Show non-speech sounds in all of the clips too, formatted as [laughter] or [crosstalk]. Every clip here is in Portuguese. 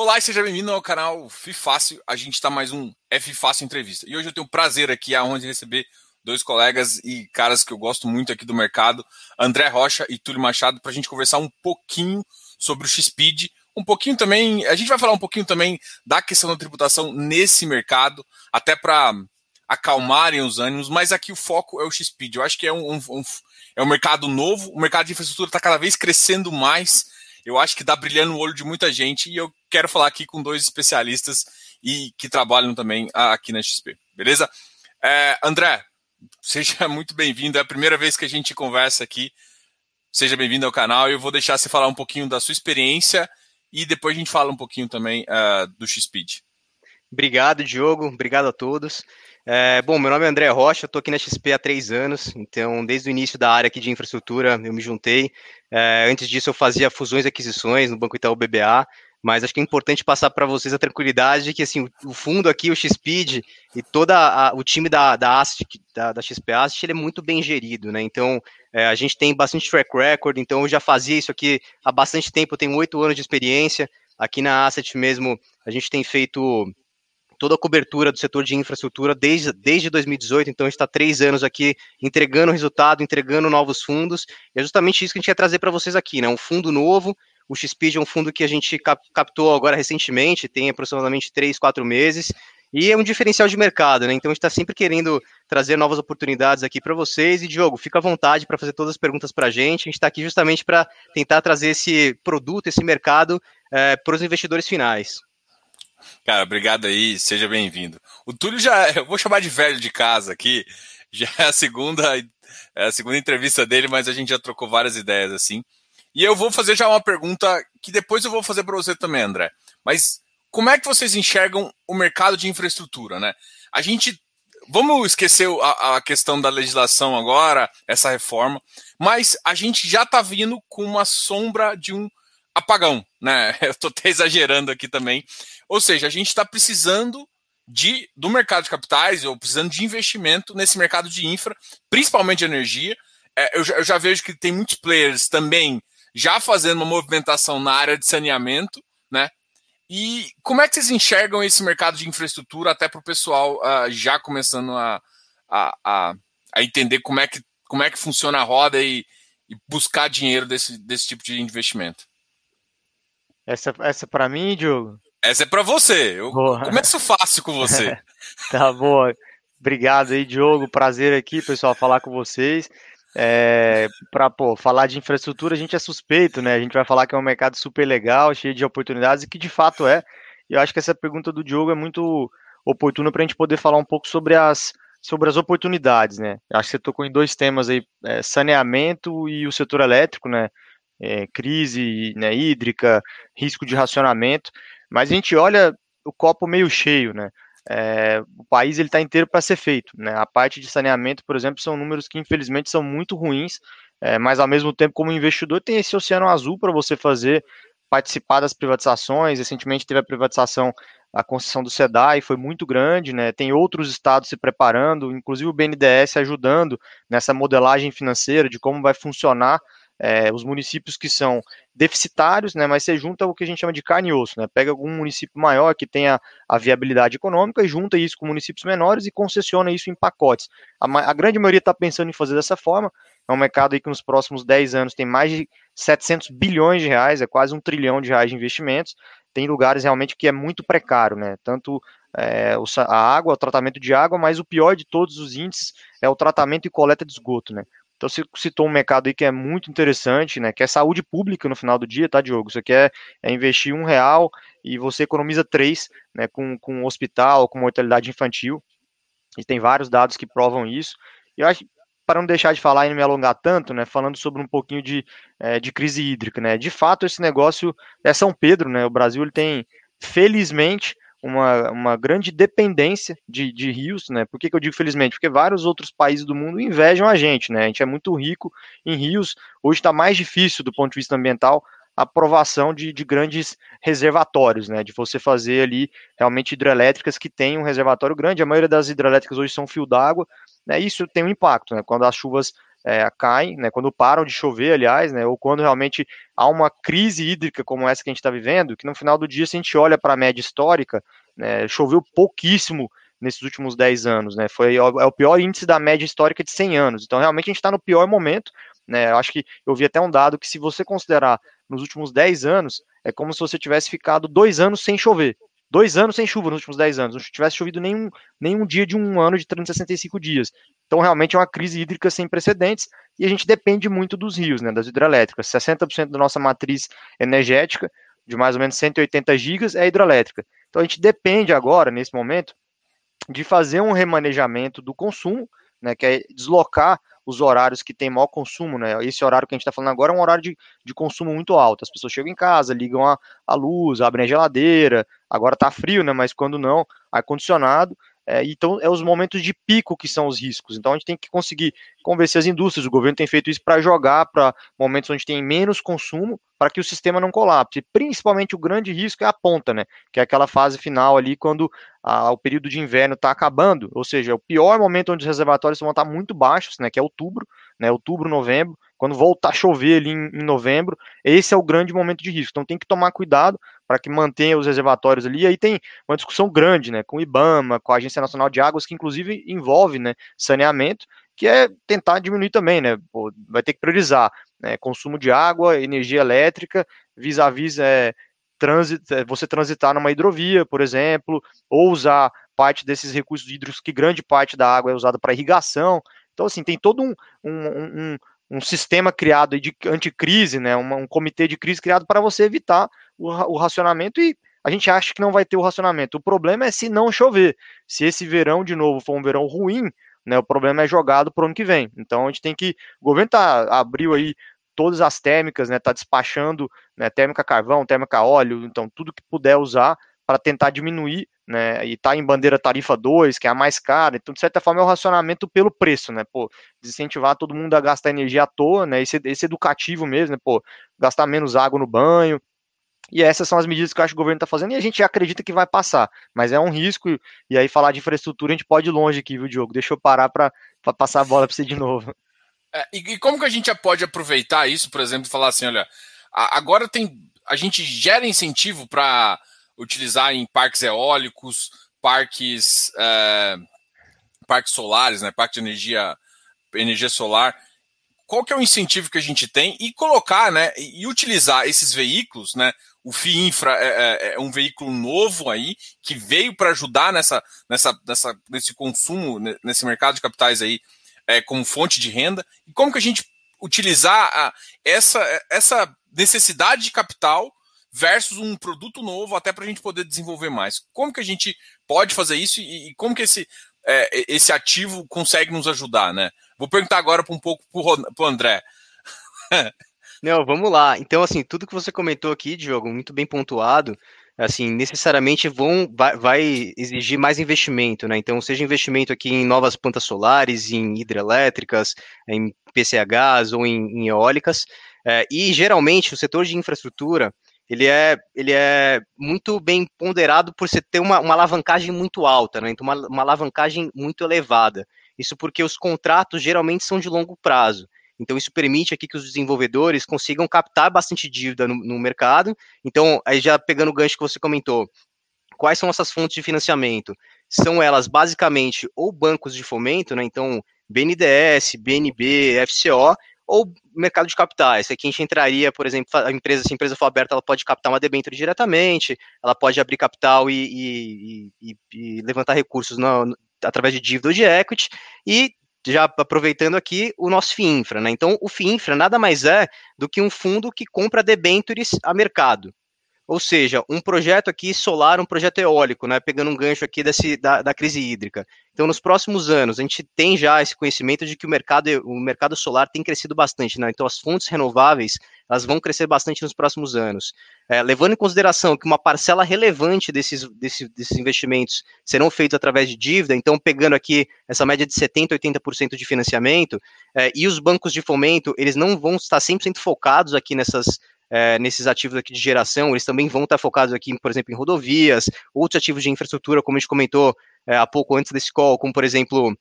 Olá e seja bem-vindo ao canal FIFácil. A gente está mais um F Fácil Entrevista. E hoje eu tenho o prazer aqui, aonde receber dois colegas e caras que eu gosto muito aqui do mercado, André Rocha e Túlio Machado, para a gente conversar um pouquinho sobre o X-Speed, um pouquinho também, a gente vai falar um pouquinho também da questão da tributação nesse mercado, até para acalmarem os ânimos, mas aqui o foco é o X-Speed. Eu acho que é um, um, um, é um mercado novo, o mercado de infraestrutura está cada vez crescendo mais eu acho que dá brilhando no olho de muita gente e eu quero falar aqui com dois especialistas e que trabalham também aqui na XP, beleza? É, André, seja [laughs] muito bem-vindo, é a primeira vez que a gente conversa aqui. Seja bem-vindo ao canal. Eu vou deixar você falar um pouquinho da sua experiência e depois a gente fala um pouquinho também uh, do X-Speed. Obrigado, Diogo. Obrigado a todos. É, bom, meu nome é André Rocha, estou aqui na XP há três anos, então desde o início da área aqui de infraestrutura eu me juntei. É, antes disso eu fazia fusões e aquisições no Banco Itaú BBA, mas acho que é importante passar para vocês a tranquilidade de que assim, o fundo aqui, o XPID e todo o time da, da Asset, da, da XP Asset, ele é muito bem gerido, né? Então é, a gente tem bastante track record, então eu já fazia isso aqui há bastante tempo, tenho oito anos de experiência. Aqui na Asset mesmo, a gente tem feito toda a cobertura do setor de infraestrutura desde, desde 2018, então a gente está três anos aqui entregando resultado, entregando novos fundos, e é justamente isso que a gente quer trazer para vocês aqui, né? Um fundo novo, o XPID é um fundo que a gente cap captou agora recentemente, tem aproximadamente três, quatro meses, e é um diferencial de mercado, né? Então a gente está sempre querendo trazer novas oportunidades aqui para vocês. E Diogo, fica à vontade para fazer todas as perguntas para a gente. A gente está aqui justamente para tentar trazer esse produto, esse mercado é, para os investidores finais. Cara, obrigado aí, seja bem-vindo. O Túlio já, eu vou chamar de velho de casa aqui, [laughs] já é a segunda, é a segunda entrevista dele, mas a gente já trocou várias ideias assim. E eu vou fazer já uma pergunta que depois eu vou fazer para você também, André. Mas como é que vocês enxergam o mercado de infraestrutura, né? A gente vamos esquecer a, a, questão da legislação agora, essa reforma, mas a gente já está vindo com uma sombra de um apagão, né? [laughs] Eu estou até exagerando aqui também. Ou seja, a gente está precisando de, do mercado de capitais ou precisando de investimento nesse mercado de infra, principalmente de energia. É, eu, eu já vejo que tem muitos players também já fazendo uma movimentação na área de saneamento, né? E como é que vocês enxergam esse mercado de infraestrutura até para o pessoal uh, já começando a, a, a, a, entender como é, que, como é que funciona a roda e, e buscar dinheiro desse, desse tipo de investimento? Essa, essa para mim, Diogo? Essa é para você. Eu boa. começo fácil com você. [laughs] tá boa. Obrigado aí, Diogo. Prazer aqui, pessoal, falar com vocês. É, para falar de infraestrutura, a gente é suspeito, né? A gente vai falar que é um mercado super legal, cheio de oportunidades, e que de fato é. E eu acho que essa pergunta do Diogo é muito oportuna para a gente poder falar um pouco sobre as, sobre as oportunidades, né? Acho que você tocou em dois temas aí, é, saneamento e o setor elétrico, né? É, crise né, hídrica, risco de racionamento. Mas a gente olha o copo meio cheio, né? É, o país ele está inteiro para ser feito, né? A parte de saneamento, por exemplo, são números que infelizmente são muito ruins, é, mas ao mesmo tempo, como investidor, tem esse oceano azul para você fazer participar das privatizações. Recentemente teve a privatização, a concessão do SEDAI foi muito grande, né? Tem outros estados se preparando, inclusive o BNDES ajudando nessa modelagem financeira de como vai funcionar é, os municípios que são deficitários, né, mas você junta o que a gente chama de carne e osso, né, pega algum município maior que tenha a viabilidade econômica e junta isso com municípios menores e concessiona isso em pacotes. A, a grande maioria está pensando em fazer dessa forma, é um mercado aí que nos próximos 10 anos tem mais de 700 bilhões de reais, é quase um trilhão de reais de investimentos, tem lugares realmente que é muito precário, né, tanto é, a água, o tratamento de água, mas o pior de todos os índices é o tratamento e coleta de esgoto, né, então você citou um mercado aí que é muito interessante, né? Que é saúde pública no final do dia, tá, Diogo? Você quer é investir um real e você economiza três, né? Com, com hospital, com mortalidade infantil. E tem vários dados que provam isso. E eu acho, para não deixar de falar e não me alongar tanto, né? Falando sobre um pouquinho de, é, de crise hídrica, né? De fato, esse negócio é São Pedro, né? O Brasil ele tem, felizmente, uma, uma grande dependência de, de rios, né? Por que, que eu digo felizmente? Porque vários outros países do mundo invejam a gente, né? A gente é muito rico em rios. Hoje está mais difícil do ponto de vista ambiental a aprovação de, de, grandes reservatórios, né? De você fazer ali realmente hidrelétricas que têm um reservatório grande. A maioria das hidrelétricas hoje são fio d'água, né? Isso tem um impacto, né? Quando as chuvas é, caem, né, quando param de chover, aliás, né, ou quando realmente há uma crise hídrica como essa que a gente está vivendo, que no final do dia, se a gente olha para a média histórica, né, choveu pouquíssimo nesses últimos 10 anos, né, foi é o pior índice da média histórica de 100 anos, então realmente a gente está no pior momento, né, eu acho que eu vi até um dado que se você considerar nos últimos 10 anos, é como se você tivesse ficado dois anos sem chover, dois anos sem chuva nos últimos 10 anos, não tivesse chovido nenhum, nenhum dia de um ano de 365 dias. Então, realmente é uma crise hídrica sem precedentes e a gente depende muito dos rios, né, das hidrelétricas. 60% da nossa matriz energética, de mais ou menos 180 gigas, é hidrelétrica. Então, a gente depende agora, nesse momento, de fazer um remanejamento do consumo, né, que é deslocar os horários que tem maior consumo, né? Esse horário que a gente está falando agora é um horário de, de consumo muito alto. As pessoas chegam em casa, ligam a, a luz, abrem a geladeira, agora está frio, né? Mas quando não, ar-condicionado. É, então, é os momentos de pico que são os riscos. Então, a gente tem que conseguir convencer as indústrias. O governo tem feito isso para jogar para momentos onde tem menos consumo, para que o sistema não colapse. Principalmente o grande risco é a ponta, né? Que é aquela fase final ali, quando o período de inverno está acabando. Ou seja, é o pior momento onde os reservatórios vão estar muito baixos, né? Que é outubro, né? Outubro, novembro. Quando voltar a chover ali em, em novembro, esse é o grande momento de risco. Então, tem que tomar cuidado para que mantenha os reservatórios ali. E aí tem uma discussão grande, né, com o IBAMA, com a Agência Nacional de Águas, que inclusive envolve, né, saneamento, que é tentar diminuir também, né, Pô, vai ter que priorizar, né, consumo de água, energia elétrica, vis-a-vis é, trânsito, é, você transitar numa hidrovia, por exemplo, ou usar parte desses recursos hídricos, que grande parte da água é usada para irrigação. Então, assim, tem todo um, um, um, um sistema criado de anticrise, né, um, comitê de crise criado para você evitar o, o racionamento e a gente acha que não vai ter o racionamento. O problema é se não chover. Se esse verão, de novo, for um verão ruim, né, o problema é jogado para o ano que vem. Então a gente tem que. O governo tá, abriu aí todas as térmicas, né, tá despachando né, térmica carvão, térmica óleo, então tudo que puder usar para tentar diminuir, né, e tá em bandeira tarifa 2, que é a mais cara, então de certa forma é o racionamento pelo preço, né, pô, desincentivar todo mundo a gastar energia à toa, né, esse, esse educativo mesmo, né, pô, gastar menos água no banho, e essas são as medidas que eu acho que o governo está fazendo e a gente acredita que vai passar. Mas é um risco, e aí falar de infraestrutura a gente pode ir longe aqui, viu, Diogo? Deixa eu parar para passar a bola para você de novo. É, e, e, como que a gente pode aproveitar isso, por exemplo, falar assim, olha, agora tem. A gente gera incentivo para utilizar em parques eólicos, parques, é, parques solares, né? Parque de energia, energia solar qual que é o incentivo que a gente tem e colocar, né, e utilizar esses veículos, né, o FIINFRA é, é, é um veículo novo aí que veio para ajudar nessa, nessa, nessa, nesse consumo, nesse mercado de capitais aí, é, como fonte de renda. E como que a gente utilizar a, essa, essa necessidade de capital versus um produto novo até para a gente poder desenvolver mais. Como que a gente pode fazer isso e, e como que esse, é, esse ativo consegue nos ajudar, né? Vou perguntar agora um pouco para o André. [laughs] Não, vamos lá. Então, assim, tudo que você comentou aqui, Diogo, muito bem pontuado, assim, necessariamente vão, vai, vai, exigir mais investimento, né? Então, seja investimento aqui em novas plantas solares, em hidrelétricas, em PCHs ou em, em eólicas, é, e geralmente o setor de infraestrutura, ele é, ele é muito bem ponderado por você ter uma, uma alavancagem muito alta, né? Então, uma, uma alavancagem muito elevada. Isso porque os contratos geralmente são de longo prazo. Então, isso permite aqui que os desenvolvedores consigam captar bastante dívida no, no, mercado. Então, aí já pegando o gancho que você comentou, quais são essas fontes de financiamento? São elas basicamente ou bancos de fomento, né? Então, BNDES, BNB, FCO, ou mercado de capitais. Aqui a gente entraria, por exemplo, a empresa, se a empresa for aberta, ela pode captar uma debênture diretamente, ela pode abrir capital e, e, e, e levantar recursos no, através de dívida ou de equity, e já aproveitando aqui o nosso FIINFRA, né? Então, o FIINFRA nada mais é do que um fundo que compra debêntures a mercado. Ou seja, um projeto aqui solar, um projeto eólico, né? Pegando um gancho aqui desse, da, da crise hídrica. Então, nos próximos anos, a gente tem já esse conhecimento de que o mercado, o mercado solar tem crescido bastante, né? Então, as fontes renováveis, elas vão crescer bastante nos próximos anos. É, levando em consideração que uma parcela relevante desses, desses, investimentos serão feitos através de dívida, então, pegando aqui essa média de 70%, 80% de financiamento, é, e os bancos de fomento, eles não vão estar 100% focados aqui nessas é, nesses ativos aqui de geração, eles também vão estar focados aqui, por exemplo, em rodovias, outros ativos de infraestrutura, como a gente comentou é, há pouco antes desse call, como por exemplo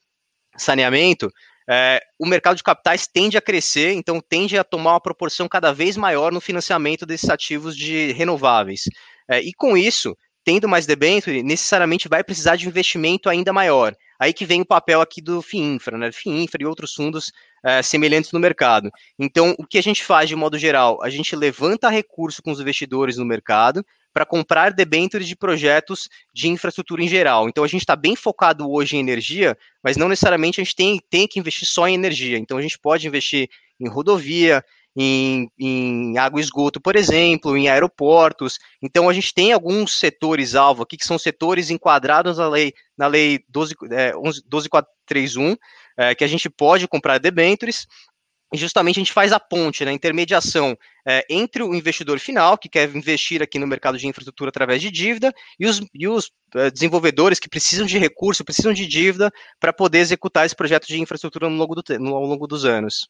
saneamento, é, o mercado de capitais tende a crescer, então tende a tomar uma proporção cada vez maior no financiamento desses ativos de renováveis. É, e com isso, tendo mais debênture, necessariamente vai precisar de investimento ainda maior. Aí que vem o papel aqui do FIINFRA, né? FIINFRA e outros fundos é, semelhantes no mercado. Então, o que a gente faz de modo geral? A gente levanta recurso com os investidores no mercado para comprar debêntures de projetos de infraestrutura em geral. Então, a gente está bem focado hoje em energia, mas não necessariamente a gente tem, tem que investir só em energia. Então, a gente pode investir em rodovia, em, em, água e esgoto, por exemplo, em aeroportos. Então, a gente tem alguns setores-alvo aqui, que são setores enquadrados na lei, na lei 12, é, 12431, é, que a gente pode comprar debêntures, e justamente a gente faz a ponte, né, a intermediação é, entre o investidor final, que quer investir aqui no mercado de infraestrutura através de dívida, e os, e os é, desenvolvedores que precisam de recurso, precisam de dívida para poder executar esse projeto de infraestrutura ao longo, do, no, ao longo dos anos.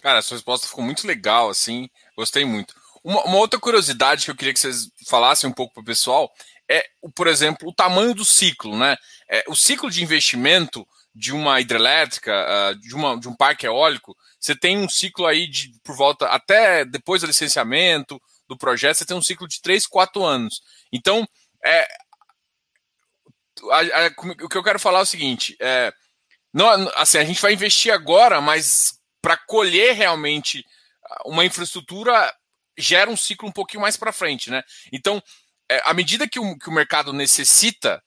Cara, sua resposta ficou muito legal, assim, gostei muito. Uma, uma outra curiosidade que eu queria que vocês falassem um pouco para o pessoal é, por exemplo, o tamanho do ciclo, né? É, o ciclo de investimento de uma hidrelétrica, uh, de, uma, de um parque eólico, você tem um ciclo aí de por volta, até depois do licenciamento do projeto, você tem um ciclo de 3, 4 anos. Então, é, a, a, o que eu quero falar é o seguinte: é, não, assim, a gente vai investir agora, mas para colher realmente uma infraestrutura gera um ciclo um pouquinho mais para frente, né? Então, é, à medida que o, que o mercado necessita,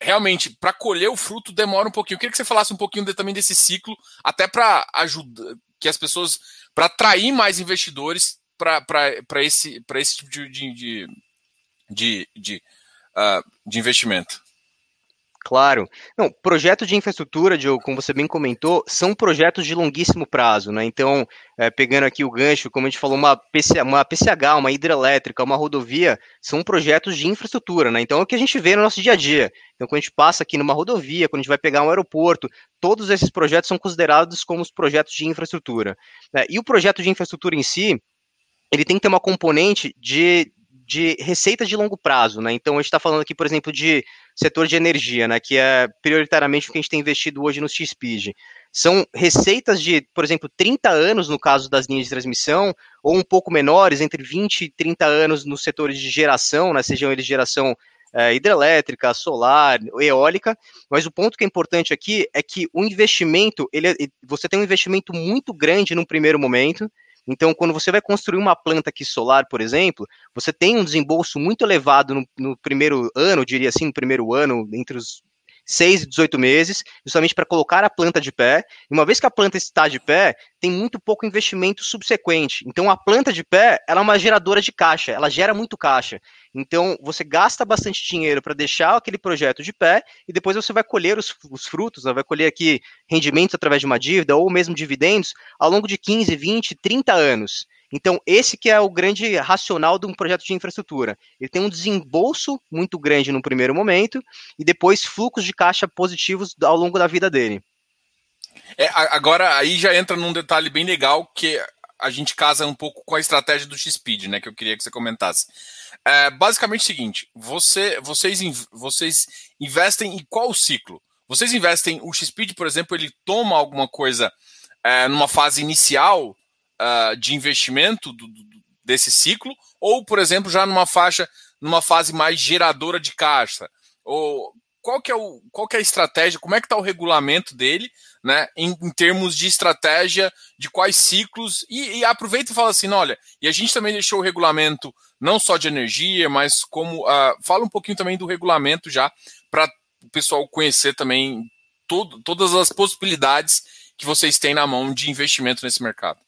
realmente, para colher o fruto demora um pouquinho. Eu queria que você falasse um pouquinho de, também desse ciclo, até para ajudar que as pessoas, para atrair mais investidores para esse, esse tipo de, de, de, de, uh, de investimento. Claro. Não, projeto de infraestrutura, Diogo, como você bem comentou, são projetos de longuíssimo prazo, né? Então, é, pegando aqui o gancho, como a gente falou, uma, PC, uma PCH, uma hidrelétrica, uma rodovia, são projetos de infraestrutura, né? Então, é o que a gente vê no nosso dia a dia. Então, quando a gente passa aqui numa rodovia, quando a gente vai pegar um aeroporto, todos esses projetos são considerados como os projetos de infraestrutura. Né? E o projeto de infraestrutura em si, ele tem que ter uma componente de de receita de longo prazo, né? Então a gente está falando aqui, por exemplo, de setor de energia, né? Que é prioritariamente o que a gente tem investido hoje no X-Speed. São receitas de, por exemplo, 30 anos no caso das linhas de transmissão, ou um pouco menores, entre 20 e 30 anos nos setores de geração, né? Sejam eles geração é, hidrelétrica, solar, eólica, mas o ponto que é importante aqui é que o investimento, ele, é, você tem um investimento muito grande no primeiro momento, então, quando você vai construir uma planta aqui solar, por exemplo, você tem um desembolso muito elevado no, no primeiro ano, diria assim, no primeiro ano, entre os 6 e 18 meses, justamente para colocar a planta de pé. E uma vez que a planta está de pé, tem muito pouco investimento subsequente. Então, a planta de pé, ela é uma geradora de caixa, ela gera muito caixa. Então, você gasta bastante dinheiro para deixar aquele projeto de pé e depois você vai colher os, os frutos, né? vai colher aqui rendimentos através de uma dívida ou mesmo dividendos ao longo de 15, 20, 30 anos. Então, esse que é o grande racional de um projeto de infraestrutura. Ele tem um desembolso muito grande no primeiro momento e depois fluxos de caixa positivos ao longo da vida dele. É, agora, aí já entra num detalhe bem legal que a gente casa um pouco com a estratégia do X-Speed, né? Que eu queria que você comentasse. É, basicamente o seguinte: você, vocês, vocês investem em qual ciclo? Vocês investem, o X-Speed, por exemplo, ele toma alguma coisa é, numa fase inicial uh, de investimento do, do, desse ciclo, ou, por exemplo, já numa faixa, numa fase mais geradora de caixa? Ou qual que é, o, qual que é a estratégia, como é que está o regulamento dele, né, em, em, termos de estratégia, de quais ciclos, e, e, aproveita e fala assim, olha, e a gente também deixou o regulamento não só de energia, mas como, uh, fala um pouquinho também do regulamento já, para o pessoal conhecer também todo, todas as possibilidades que vocês têm na mão de investimento nesse mercado.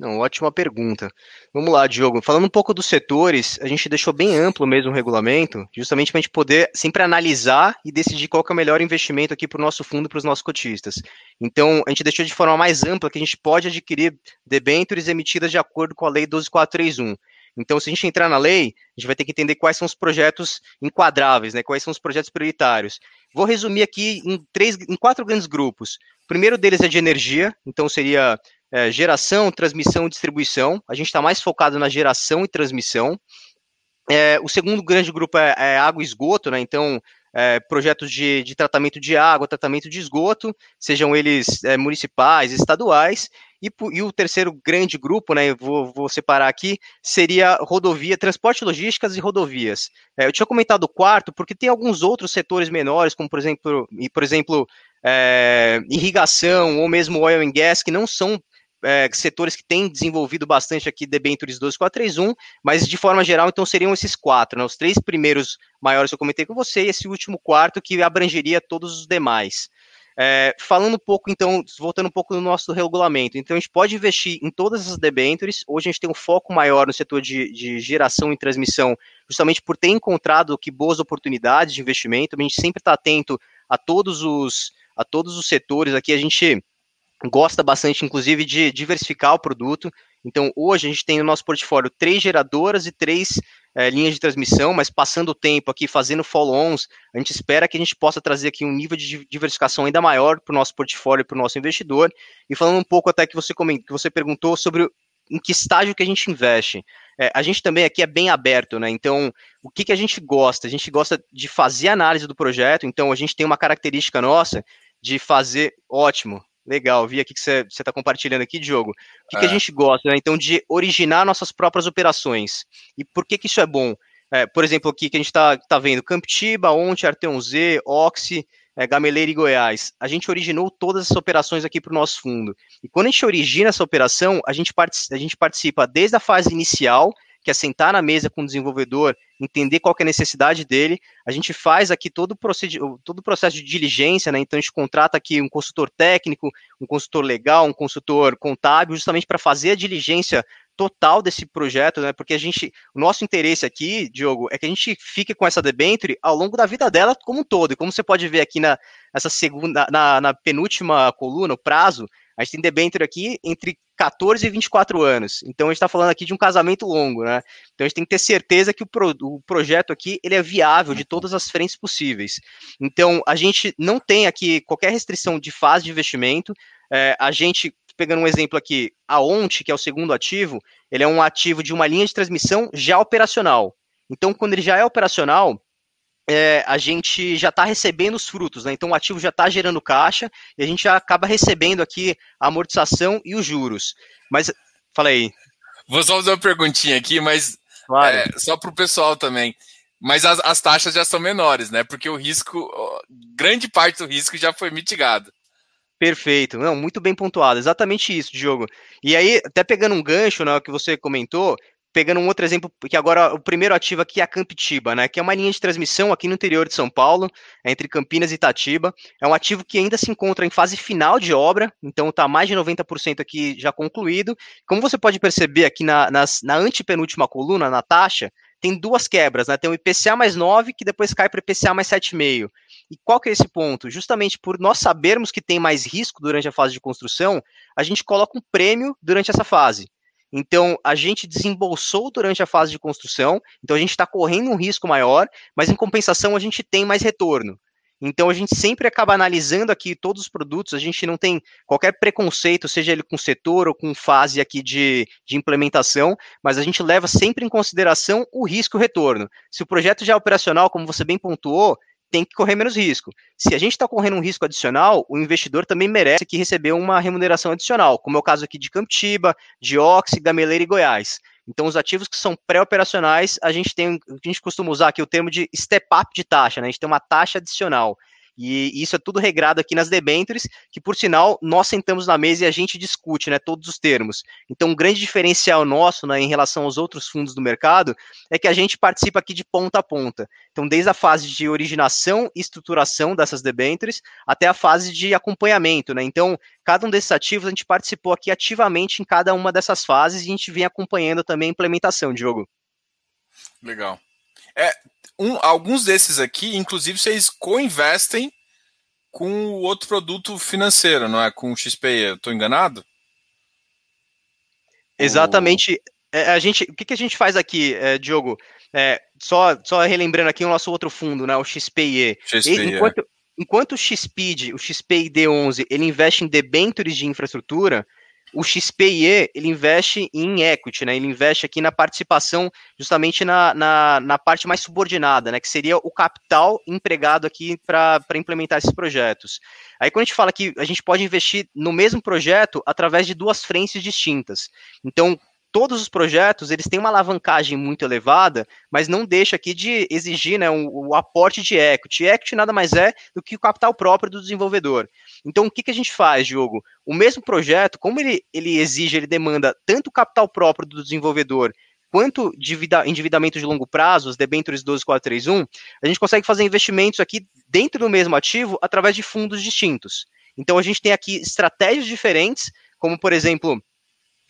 Não, ótima pergunta. Vamos lá, Diogo. Falando um pouco dos setores, a gente deixou bem amplo mesmo o regulamento, justamente para a gente poder sempre analisar e decidir qual é o melhor investimento aqui para o nosso fundo para os nossos cotistas. Então, a gente deixou de forma mais ampla que a gente pode adquirir debêntures emitidas de acordo com a Lei 12431. Então, se a gente entrar na lei, a gente vai ter que entender quais são os projetos enquadráveis, né? quais são os projetos prioritários. Vou resumir aqui em, três, em quatro grandes grupos. O primeiro deles é de energia, então seria é, geração, transmissão e distribuição. A gente está mais focado na geração e transmissão. É, o segundo grande grupo é, é, água e esgoto, né? Então, é, projetos de, de, tratamento de água, tratamento de esgoto, sejam eles é, municipais, estaduais, e, e, o terceiro grande grupo, né, vou, vou, separar aqui, seria rodovia, transporte, logísticas e rodovias. É, eu tinha comentado o quarto porque tem alguns outros setores menores, como por exemplo, por exemplo é, irrigação ou mesmo oil and gas, que não são é, setores que têm desenvolvido bastante aqui debentures 12431, mas de forma geral, então seriam esses quatro, né, os três primeiros maiores eu comentei com você, e esse último quarto que abrangeria todos os demais. É, falando um pouco, então, voltando um pouco no nosso regulamento, então a gente pode investir em todas as debentures, hoje a gente tem um foco maior no setor de, de geração e transmissão, justamente por ter encontrado que boas oportunidades de investimento, a gente sempre está atento a todos os a todos os setores. Aqui, a gente gosta bastante, inclusive, de diversificar o produto. Então, hoje a gente tem no nosso portfólio três geradoras e três é, linhas de transmissão, mas passando o tempo aqui, fazendo follow-ons, a gente espera que a gente possa trazer aqui um nível de diversificação ainda maior para o nosso portfólio, para o nosso investidor. E falando um pouco até que você, comentou, que você perguntou sobre em que estágio que a gente investe. É, a gente também aqui é bem aberto, né? Então, o que, que a gente gosta? A gente gosta de fazer análise do projeto, então a gente tem uma característica nossa de fazer ótimo, Legal, vi aqui que você está compartilhando aqui, Diogo. O que, é. que, a é. gente gosta, né? Então, de originar nossas próprias operações. E por que, que isso é bom? É, por exemplo, aqui que a gente está tá vendo Camptiba, Onte, Arteon Z, Oxy, é, Gameleira e Goiás. A gente originou todas essas operações aqui para o nosso fundo. E quando a gente origina essa operação, a gente, a gente participa desde a fase inicial, que é sentar na mesa com o desenvolvedor, entender qual é a necessidade dele. A gente faz aqui todo o, todo o processo de diligência, né? Então a gente contrata aqui um consultor técnico, um consultor legal, um consultor contábil, justamente para fazer a diligência total desse projeto, né? Porque a gente, o nosso interesse aqui, Diogo, é que a gente fique com essa debenture ao longo da vida dela como um todo. E como você pode ver aqui na essa segunda, na, na penúltima coluna, o prazo, a gente tem debênture aqui entre 14 e 24 anos. Então a gente está falando aqui de um casamento longo, né? Então a gente tem que ter certeza que o, pro, o projeto aqui ele é viável de todas as frentes possíveis. Então a gente não tem aqui qualquer restrição de fase de investimento. É, a gente pegando um exemplo aqui, a ONT, que é o segundo ativo, ele é um ativo de uma linha de transmissão já operacional. Então, quando ele já é operacional, é, a gente já está recebendo os frutos, né? Então o ativo já está gerando caixa e a gente já acaba recebendo aqui a amortização e os juros. Mas, fala aí. Vou só fazer uma perguntinha aqui, mas claro. é, só para o pessoal também. Mas as, as, taxas já são menores, né? Porque o risco, grande parte do risco já foi mitigado. Perfeito, não, muito bem pontuado, exatamente isso, Diogo. E aí, até pegando um gancho, né, que você comentou, pegando um outro exemplo, que agora o primeiro ativo aqui é a Campitiba, né, que é uma linha de transmissão aqui no interior de São Paulo, entre Campinas e Itatiba. É um ativo que ainda se encontra em fase final de obra, então está mais de 90% aqui já concluído. Como você pode perceber aqui na, nas, na antepenúltima coluna, na taxa, tem duas quebras, né? Tem o IPCA mais 9, que depois cai para o IPCA mais 7,5. E qual que é esse ponto? Justamente por nós sabermos que tem mais risco durante a fase de construção, a gente coloca um prêmio durante essa fase. Então, a gente desembolsou durante a fase de construção, então a gente está correndo um risco maior, mas em compensação a gente tem mais retorno. Então a gente sempre acaba analisando aqui todos os produtos, a gente não tem qualquer preconceito, seja ele com setor ou com fase aqui de, de implementação, mas a gente leva sempre em consideração o risco retorno. Se o projeto já é operacional, como você bem pontuou, tem que correr menos risco. Se a gente está correndo um risco adicional, o investidor também merece que receber uma remuneração adicional, como é o caso aqui de Camptiba, de Oxy, Gameleira e Goiás. Então, os ativos que são pré-operacionais, a gente tem, a gente costuma usar aqui o termo de step-up de taxa, né? A gente tem uma taxa adicional. E isso é tudo regrado aqui nas debêntures, que por sinal nós sentamos na mesa e a gente discute, né, todos os termos. Então, um grande diferencial nosso, né, em relação aos outros fundos do mercado, é que a gente participa aqui de ponta a ponta. Então, desde a fase de originação e estruturação dessas debêntures até a fase de acompanhamento, né? Então, cada um desses ativos a gente participou aqui ativamente em cada uma dessas fases e a gente vem acompanhando também a implementação, Diogo. Legal. É, um, alguns desses aqui, inclusive, vocês co-investem com o outro produto financeiro, não é? Com o XP, estou enganado? Exatamente. É, a gente, o que, que a gente faz aqui, é, Diogo? É, só, só relembrando aqui o nosso outro fundo, né, o XPE. XPE. Enquanto, enquanto o XPID, o XPID11, ele investe em debentures de infraestrutura, o XPIE, ele investe em equity, né? Ele investe aqui na participação, justamente na, na, na parte mais subordinada, né? Que seria o capital empregado aqui para implementar esses projetos. Aí, quando a gente fala que a gente pode investir no mesmo projeto através de duas frentes distintas. Então, todos os projetos eles têm uma alavancagem muito elevada, mas não deixa aqui de exigir né, o aporte de equity. Equity nada mais é do que o capital próprio do desenvolvedor. Então, o que, que a gente faz, Diogo? O mesmo projeto, como ele, ele exige, ele demanda tanto capital próprio do desenvolvedor quanto endividamento de longo prazo, os debentures 12431, a gente consegue fazer investimentos aqui dentro do mesmo ativo através de fundos distintos. Então, a gente tem aqui estratégias diferentes, como, por exemplo,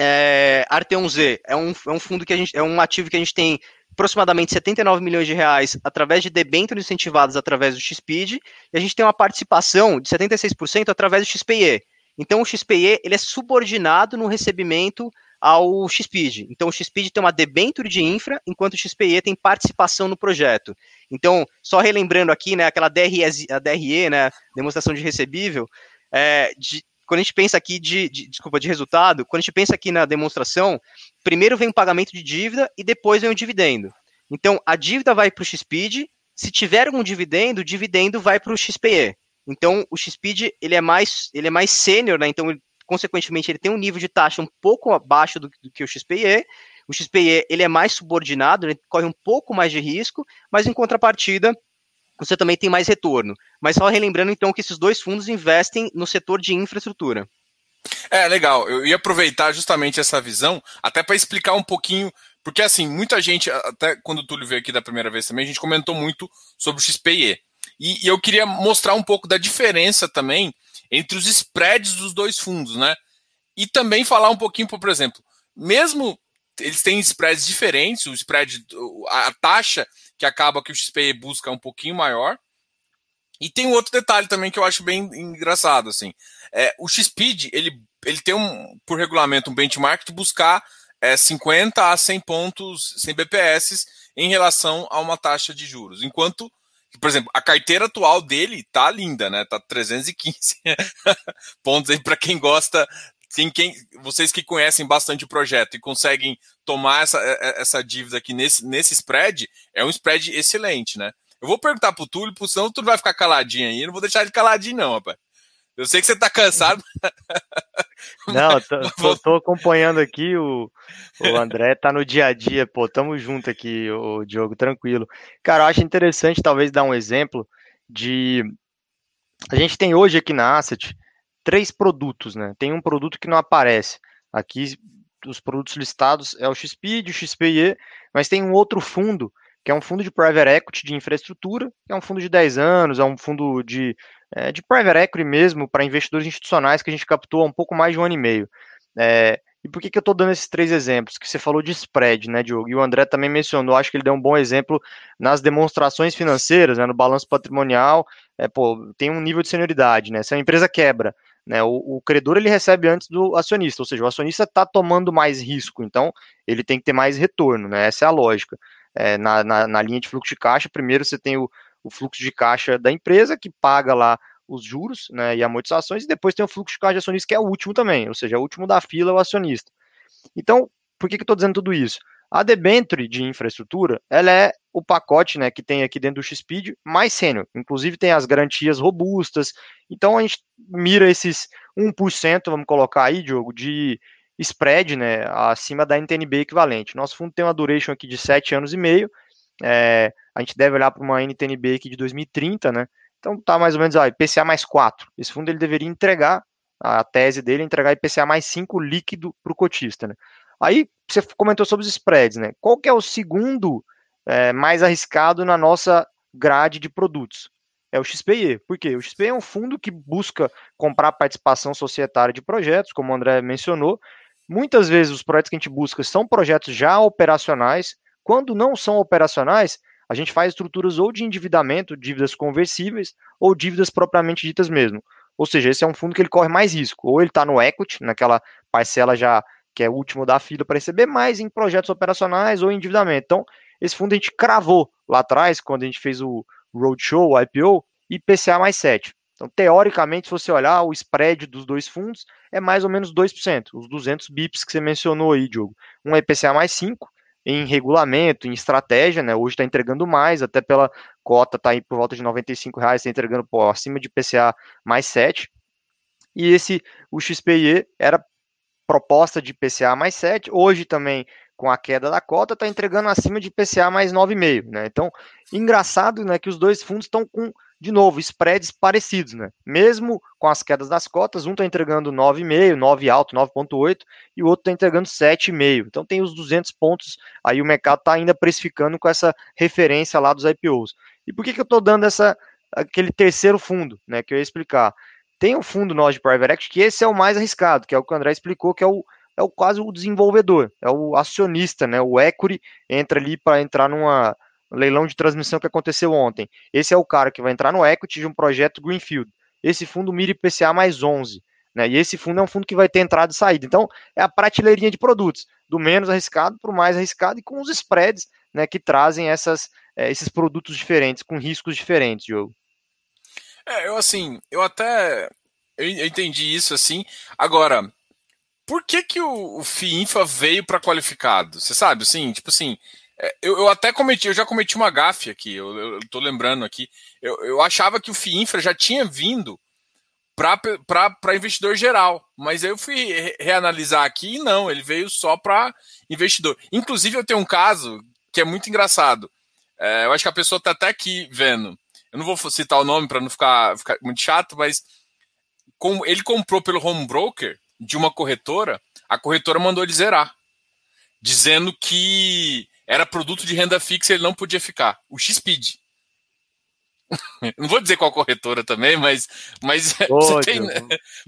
é, Arteon Z é um, é um fundo que a gente é um ativo que a gente tem aproximadamente 79 milhões de reais através de debêntures incentivados através do XPID, e a gente tem uma participação de 76% através do XPE. Então o XPE ele é subordinado no recebimento ao XPID. Então o XPID tem uma debênture de infra, enquanto o XPE tem participação no projeto. Então, só relembrando aqui, né, aquela DRE, a DRE, né, demonstração de recebível, é, de, quando a gente pensa aqui de, de, desculpa, de resultado, quando a gente pensa aqui na demonstração, primeiro vem o pagamento de dívida e depois vem o dividendo. Então, a dívida vai para o XPID, se tiver algum dividendo, o dividendo vai para o XPE. Então, o XPID, ele é mais, ele é mais sênior, né? Então, ele, consequentemente, ele tem um nível de taxa um pouco abaixo do, do que o XPE. O XPE, ele é mais subordinado, ele corre um pouco mais de risco, mas em contrapartida, você também tem mais retorno. Mas só relembrando então que esses dois fundos investem no setor de infraestrutura. É, legal. Eu ia aproveitar justamente essa visão, até para explicar um pouquinho, porque assim, muita gente, até quando o Túlio veio aqui da primeira vez também, a gente comentou muito sobre o XPE. E, e eu queria mostrar um pouco da diferença também entre os spreads dos dois fundos, né? E também falar um pouquinho, por exemplo, mesmo eles têm spreads diferentes, o spread, a taxa que acaba que o XPE busca um pouquinho maior. E tem um outro detalhe também que eu acho bem engraçado, assim. É, o XPID, ele, ele tem um, por regulamento, um benchmark de buscar é, 50 a 100 pontos, 100 BPS em relação a uma taxa de juros. Enquanto, por exemplo, a carteira atual dele tá linda, né? Tá 315 [laughs] pontos aí para quem gosta quem, quem, vocês que conhecem bastante o projeto e conseguem tomar essa, é, é, essa dívida aqui nesse, nesse spread, é um spread excelente, né? Eu vou perguntar pro Túlio, senão o Túlio vai ficar caladinho aí. Eu não vou deixar ele caladinho, não, rapaz. Eu sei que você tá cansado. Não, tô, [laughs] tô, tô, acompanhando aqui, o, o André tá no dia a dia, pô, tamo junto aqui, o Diogo, tranquilo. Cara, eu acho interessante talvez dar um exemplo de. A gente tem hoje aqui na Asset três produtos, né? Tem um produto que não aparece. Aqui, os produtos listados é o XPID, o XPIE, mas tem um outro fundo, que é um fundo de private equity de infraestrutura, que é um fundo de 10 anos, é um fundo de, é, de private equity mesmo, para investidores institucionais que a gente captou há um pouco mais de um ano e meio. É, e por que, que eu estou dando esses três exemplos? Que você falou de spread, né, Diogo? E o André também mencionou, acho que ele deu um bom exemplo nas demonstrações financeiras, né, no balanço patrimonial, é, pô, tem um nível de senioridade, né? Se a empresa quebra, né? O, o, credor ele recebe antes do acionista, ou seja, o acionista está tomando mais risco, então ele tem que ter mais retorno, né? essa é a lógica. É, na, na, na, linha de fluxo de caixa, primeiro você tem o, o, fluxo de caixa da empresa, que paga lá os juros né, e amortizações, e depois tem o fluxo de caixa de acionista, que é o último também, ou seja, é o último da fila, o acionista. Então, por que, que eu estou dizendo tudo isso? A debenture de infraestrutura, ela é o pacote né, que tem aqui dentro do XPID mais sênior. Inclusive tem as garantias robustas. Então a gente mira esses 1%, vamos colocar aí, Diogo, de spread né, acima da NTNB equivalente. Nosso fundo tem uma duration aqui de 7 anos e meio. É, a gente deve olhar para uma NTNB aqui de 2030, né? Então tá mais ou menos ó, IPCA mais 4. Esse fundo ele deveria entregar, a tese dele é entregar IPCA mais 5 líquido para o cotista, né? Aí você comentou sobre os spreads, né? Qual que é o segundo é, mais arriscado na nossa grade de produtos? É o XPE. Por quê? O XPE é um fundo que busca comprar participação societária de projetos, como o André mencionou. Muitas vezes os projetos que a gente busca são projetos já operacionais. Quando não são operacionais, a gente faz estruturas ou de endividamento, dívidas conversíveis, ou dívidas propriamente ditas mesmo. Ou seja, esse é um fundo que ele corre mais risco. Ou ele está no equity, naquela parcela já que é o último da fila para receber, mais em projetos operacionais ou endividamento. Então, esse fundo a gente cravou lá atrás, quando a gente fez o Roadshow, o IPO, IPCA mais 7. Então, teoricamente, se você olhar o spread dos dois fundos, é mais ou menos 2%, os 200 bips que você mencionou aí, Diogo. Um é IPCA mais 5, em regulamento, em estratégia, né? Hoje está entregando mais, até pela cota está por volta de 95 reais, está entregando pô, acima de IPCA mais 7. E esse, o XPE, era proposta de IPCA mais 7, hoje também com a queda da cota, está entregando acima de IPCA mais 9,5, né? Então, engraçado, né, que os dois fundos estão com de novo, spreads parecidos, né? Mesmo com as quedas das cotas, um está entregando 9,5, 9 alto, 9,8, e o outro está entregando 7,5. Então tem os 200 pontos, aí o mercado está ainda precificando com essa referência lá dos IPOs. E por que, que eu estou dando essa aquele terceiro fundo, né, que eu ia explicar? Tem o fundo nós de Private Equity, que esse é o mais arriscado, que é o que o André explicou, que é o, é o quase o desenvolvedor, é o acionista, né? O equity entra ali para entrar numa leilão de transmissão que aconteceu ontem. Esse é o cara que vai entrar no equity de um projeto Greenfield. Esse fundo mira IPCA mais 11. Né? E esse fundo é um fundo que vai ter entrada e saída. Então, é a prateleirinha de produtos, do menos arriscado para o mais arriscado e com os spreads né, que trazem essas, é, esses produtos diferentes, com riscos diferentes, Diogo. É, eu assim, eu até eu entendi isso assim. Agora, por que que o, o FIINFA veio para qualificado? Você sabe, assim, tipo assim, é, eu, eu, até cometi, eu já cometi uma gafe aqui, eu, eu tô lembrando aqui. Eu, eu achava que o FIINFRA já tinha vindo para investidor geral, mas eu fui reanalisar aqui e não, ele veio só para investidor. Inclusive, eu tenho um caso que é muito engraçado. É, eu acho que a pessoa está até aqui vendo. Eu não vou citar o nome para não ficar, ficar, muito chato, mas com, ele comprou pelo home broker de uma corretora, a corretora mandou ele zerar, dizendo que era produto de renda fixa e ele não podia ficar. O Xpeed. [laughs] Não vou dizer qual corretora também, mas. mas [laughs] Ô, tem...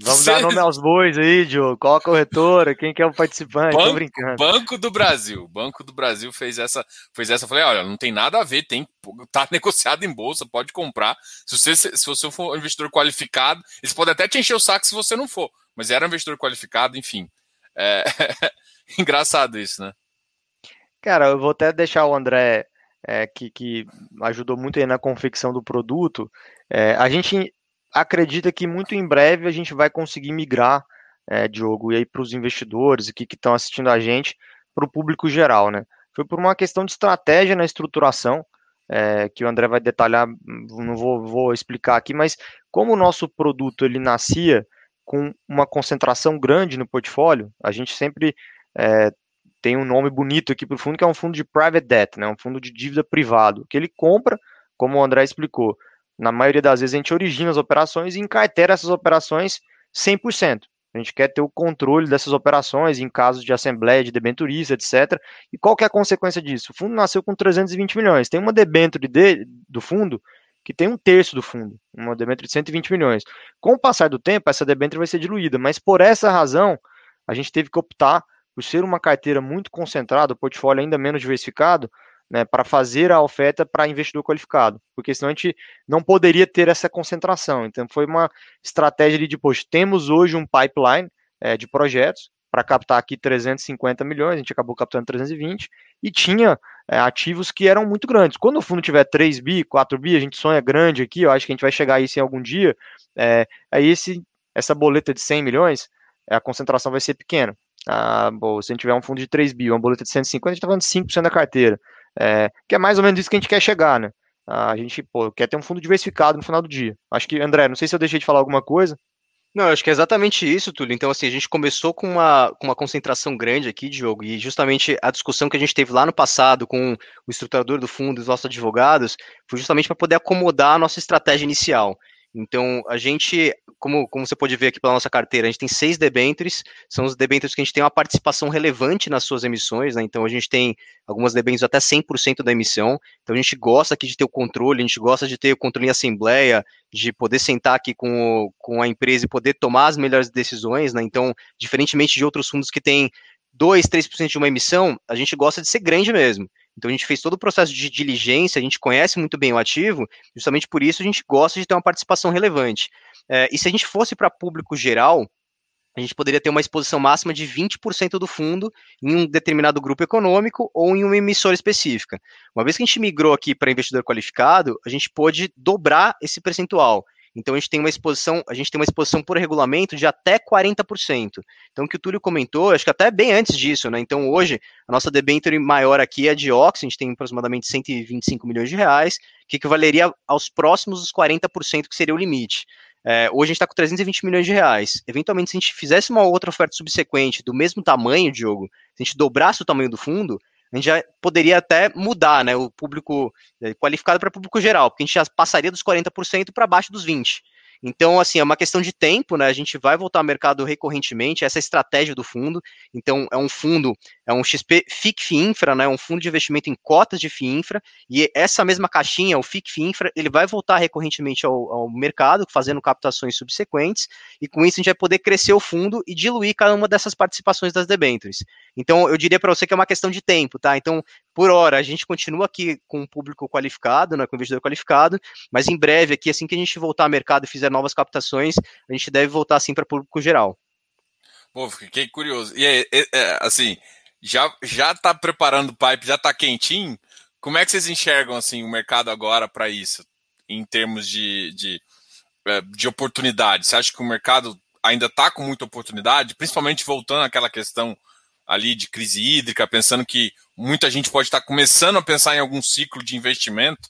Vamos você... dar nome aos bois aí, Diogo. Qual a corretora? Quem que é o participante? Banco, Tô brincando. Banco do Brasil. Banco do Brasil fez essa. Fez essa. Eu falei, olha, não tem nada a ver, tem, tá [laughs] negociado em bolsa, pode comprar. Se você, se você for um investidor qualificado, eles podem até te encher o saco se você não for. Mas era um investidor qualificado, enfim. É... Engraçado isso, né? Cara, eu vou até deixar o André, é, que, que ajudou muito aí na confecção do produto. É, a gente acredita que muito em breve a gente vai conseguir migrar, é, Diogo, e aí para os investidores que estão assistindo a gente, para o público geral, né? Foi por uma questão de estratégia na estruturação, é, que o André vai detalhar, não vou, vou explicar aqui, mas como o nosso produto ele nascia com uma concentração grande no portfólio, a gente sempre é, tem um nome bonito aqui para o fundo, que é um fundo de private debt, né, um fundo de dívida privado, que ele compra, como o André explicou, na maioria das vezes a gente origina as operações e encartera essas operações 100%. A gente quer ter o controle dessas operações em casos de assembleia, de debenturista, etc. E qual que é a consequência disso? O fundo nasceu com 320 milhões. Tem uma debenture de, do fundo que tem um terço do fundo, uma debenture de 120 milhões. Com o passar do tempo, essa debenture vai ser diluída, mas por essa razão, a gente teve que optar por ser uma carteira muito concentrada, o portfólio ainda menos diversificado, né, para fazer a oferta para investidor qualificado, porque senão a gente não poderia ter essa concentração. Então foi uma estratégia de, depois, temos hoje um pipeline é, de projetos para captar aqui 350 milhões, a gente acabou captando 320, e tinha é, ativos que eram muito grandes. Quando o fundo tiver 3 bi, 4 bi, a gente sonha grande aqui, eu acho que a gente vai chegar a isso em algum dia, é, aí esse, essa boleta de 100 milhões, a concentração vai ser pequena. Ah, bom, se a gente tiver um fundo de 3 bi, uma boleta de 150, a gente está falando de 5% da carteira. É, que é mais ou menos isso que a gente quer chegar, né? A gente pô, quer ter um fundo diversificado no final do dia. Acho que, André, não sei se eu deixei de falar alguma coisa. Não, acho que é exatamente isso, Túlio. Então, assim, a gente começou com uma, com uma concentração grande aqui, Diogo, e justamente a discussão que a gente teve lá no passado com o estruturador do fundo e os nossos advogados foi justamente para poder acomodar a nossa estratégia inicial. Então, a gente, como, como você pode ver aqui pela nossa carteira, a gente tem seis debentures, são os debentures que a gente tem uma participação relevante nas suas emissões, né? Então, a gente tem algumas debêntures até 100% da emissão. Então, a gente gosta aqui de ter o controle, a gente gosta de ter o controle em assembleia, de poder sentar aqui com, o, com a empresa e poder tomar as melhores decisões, né? Então, diferentemente de outros fundos que têm 2, 3% de uma emissão, a gente gosta de ser grande mesmo. Então a gente fez todo o processo de diligência, a gente conhece muito bem o ativo, justamente por isso a gente gosta de ter uma participação relevante. É, e se a gente fosse para público geral, a gente poderia ter uma exposição máxima de 20% do fundo em um determinado grupo econômico ou em uma emissora específica. Uma vez que a gente migrou aqui para investidor qualificado, a gente pôde dobrar esse percentual. Então a gente tem uma exposição, a gente tem uma exposição por regulamento de até 40%. Então o que o Túlio comentou, acho que até bem antes disso, né? Então hoje a nossa debenture maior aqui é de Ox, a gente tem aproximadamente 125 milhões de reais, que equivaleria aos próximos dos 40% que seria o limite. É, hoje a gente está com 320 milhões de reais. Eventualmente, se a gente fizesse uma outra oferta subsequente do mesmo tamanho, Diogo, se a gente dobrasse o tamanho do fundo, a gente já poderia até mudar né, o público é, qualificado para público geral, porque a gente já passaria dos 40% para baixo dos 20%. Então, assim, é uma questão de tempo, né? A gente vai voltar ao mercado recorrentemente, essa é a estratégia do fundo. Então, é um fundo, é um XP FICF Infra, né? Um fundo de investimento em cotas de FII Infra, e essa mesma caixinha, o FICF Infra, ele vai voltar recorrentemente ao, ao mercado, fazendo captações subsequentes, e com isso a gente vai poder crescer o fundo e diluir cada uma dessas participações das debêntures. Então, eu diria para você que é uma questão de tempo, tá? Então, por hora, a gente continua aqui com um público qualificado, né, com investidor qualificado, mas em breve, aqui, assim que a gente voltar ao mercado e fizer novas captações, a gente deve voltar assim para público geral. Pô, fiquei curioso. E é, é, assim, já já está preparando o pipe, já está quentinho. Como é que vocês enxergam assim o mercado agora para isso, em termos de, de, é, de oportunidade? Você acha que o mercado ainda está com muita oportunidade, principalmente voltando àquela questão ali de crise hídrica, pensando que muita gente pode estar começando a pensar em algum ciclo de investimento?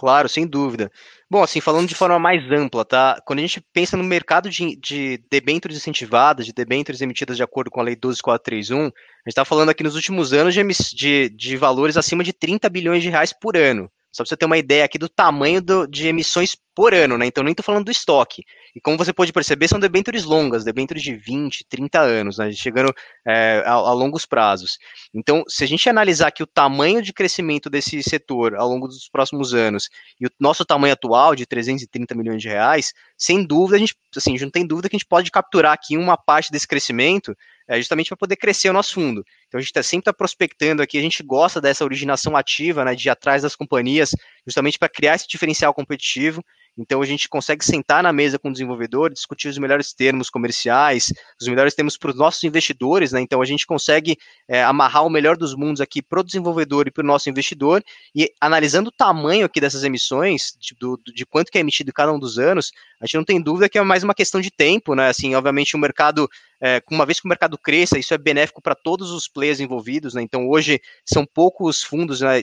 Claro, sem dúvida. Bom, assim, falando de forma mais ampla, tá? Quando a gente pensa no mercado de, de debêntures incentivadas, de debêntures emitidas de acordo com a Lei 12431, a gente está falando aqui nos últimos anos de, de, de valores acima de 30 bilhões de reais por ano. Só para você ter uma ideia aqui do tamanho do, de emissões por ano, né? Então nem estou falando do estoque. E como você pode perceber, são debêntures longas, debêntures de 20, 30 anos, né? chegando é, a, a, longos prazos. Então, se a gente analisar aqui o tamanho de crescimento desse setor ao longo dos próximos anos e o nosso tamanho atual de 330 milhões de reais, sem dúvida, a gente, assim, não tem dúvida que a gente pode capturar aqui uma parte desse crescimento é, justamente para poder crescer o nosso fundo. Então a gente tá, sempre está prospectando aqui, a gente gosta dessa originação ativa, né, de ir atrás das companhias, justamente para criar esse diferencial competitivo então a gente consegue sentar na mesa com o desenvolvedor, discutir os melhores termos comerciais, os melhores termos para os nossos investidores, né? Então a gente consegue é, amarrar o melhor dos mundos aqui para o desenvolvedor e para o nosso investidor, e analisando o tamanho aqui dessas emissões, de, do, de quanto que é emitido cada um dos anos, a gente não tem dúvida que é mais uma questão de tempo, né? Assim, obviamente o mercado, é, uma vez que o mercado cresça, isso é benéfico para todos os players envolvidos, né? Então hoje são poucos fundos, né?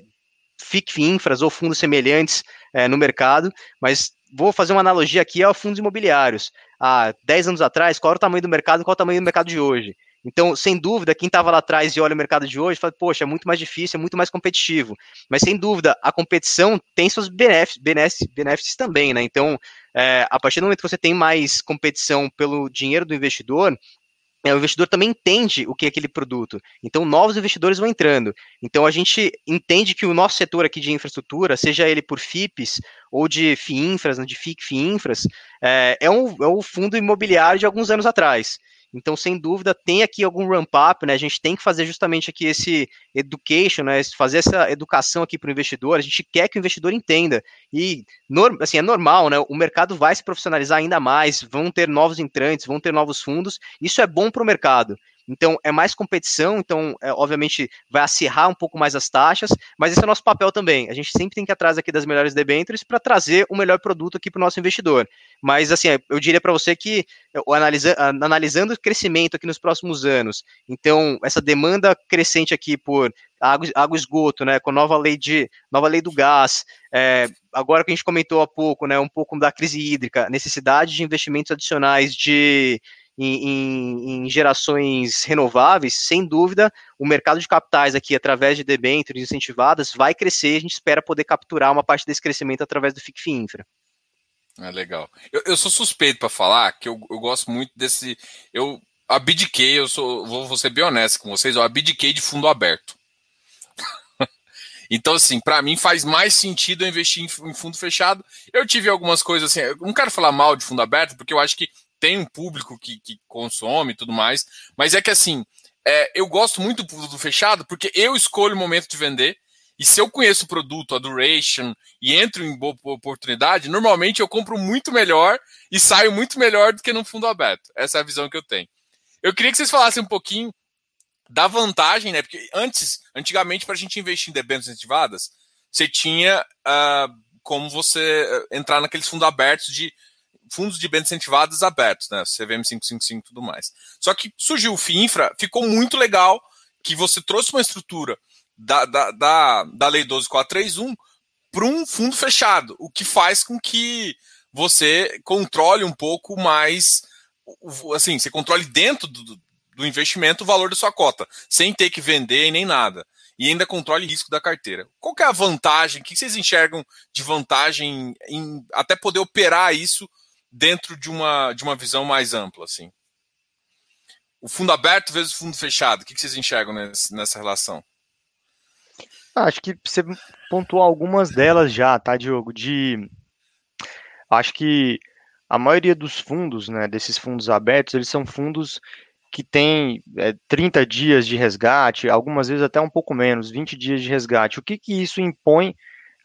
FIC infras ou fundos semelhantes é, no mercado, mas vou fazer uma analogia aqui aos fundos imobiliários. Há 10 anos atrás, qual era o tamanho do mercado qual é o tamanho do mercado de hoje? Então, sem dúvida, quem estava lá atrás e olha o mercado de hoje, fala, poxa, é muito mais difícil, é muito mais competitivo. Mas, sem dúvida, a competição tem seus benefícios, benefícios também, né? Então, é, a partir do momento que você tem mais competição pelo dinheiro do investidor, é, o investidor também entende o que é aquele produto. Então, novos investidores vão entrando. Então, a gente entende que o nosso setor aqui de infraestrutura, seja ele por FIPs ou de FIINFRAS, né, de FIC é, é, um, é um fundo imobiliário de alguns anos atrás. Então, sem dúvida, tem aqui algum ramp-up, né? A gente tem que fazer justamente aqui esse education, né? Fazer essa educação aqui para o investidor. A gente quer que o investidor entenda. E, assim, é normal, né? O mercado vai se profissionalizar ainda mais, vão ter novos entrantes, vão ter novos fundos. Isso é bom para o mercado. Então, é mais competição, então, é, obviamente, vai acirrar um pouco mais as taxas, mas esse é o nosso papel também. A gente sempre tem que ir atrás aqui das melhores debêntures para trazer o melhor produto aqui para o nosso investidor. Mas, assim, eu diria para você que, analisa, analisando o crescimento aqui nos próximos anos, então, essa demanda crescente aqui por água, água esgoto, né, com a nova lei, de, nova lei do gás, é, agora que a gente comentou há pouco, né, um pouco da crise hídrica, necessidade de investimentos adicionais de em, em, em, gerações renováveis, sem dúvida, o mercado de capitais aqui, através de debêntures incentivadas, vai crescer. A gente espera poder capturar uma parte desse crescimento através do FICF Infra. É legal. Eu, eu sou suspeito para falar que eu, eu gosto muito desse. Eu abdiquei, eu sou, vou, vou ser bem honesto com vocês, eu abdiquei de fundo aberto. [laughs] Então, assim, para mim faz mais sentido eu investir em, fundo fechado. Eu tive algumas coisas assim, eu não quero falar mal de fundo aberto, porque eu acho que tem um público que, que consome e tudo mais, mas é que assim, é, eu gosto muito do fechado porque eu escolho o momento de vender. E se eu conheço o produto, a duration, e entro em boa oportunidade, normalmente eu compro muito melhor e saio muito melhor do que no fundo aberto. Essa é a visão que eu tenho. Eu queria que vocês falassem um pouquinho da vantagem, né? Porque antes, antigamente, para a gente investir em debêntures incentivadas, você tinha uh, como você eh, entrar naqueles fundos abertos de fundos de bem incentivados abertos, né? CVM 555 e tudo mais. Só que surgiu o FIINFRA, ficou muito legal que você trouxe uma estrutura da, da, da, da Lei 12431 para um fundo fechado, o que faz com que você controle um pouco mais, assim, você controle dentro do, do investimento o valor da sua cota, sem ter que vender nem nada. E ainda controle risco da carteira. Qual é a vantagem? O que vocês enxergam de vantagem em até poder operar isso dentro de uma, de uma visão mais ampla, assim? O fundo aberto vezes o fundo fechado, o que vocês enxergam nessa relação? Acho que você pontuou algumas delas já, tá, Diogo? De. Acho que a maioria dos fundos, né, desses fundos abertos, eles são fundos que têm é, 30 dias de resgate, algumas vezes até um pouco menos, 20 dias de resgate. O que, que isso impõe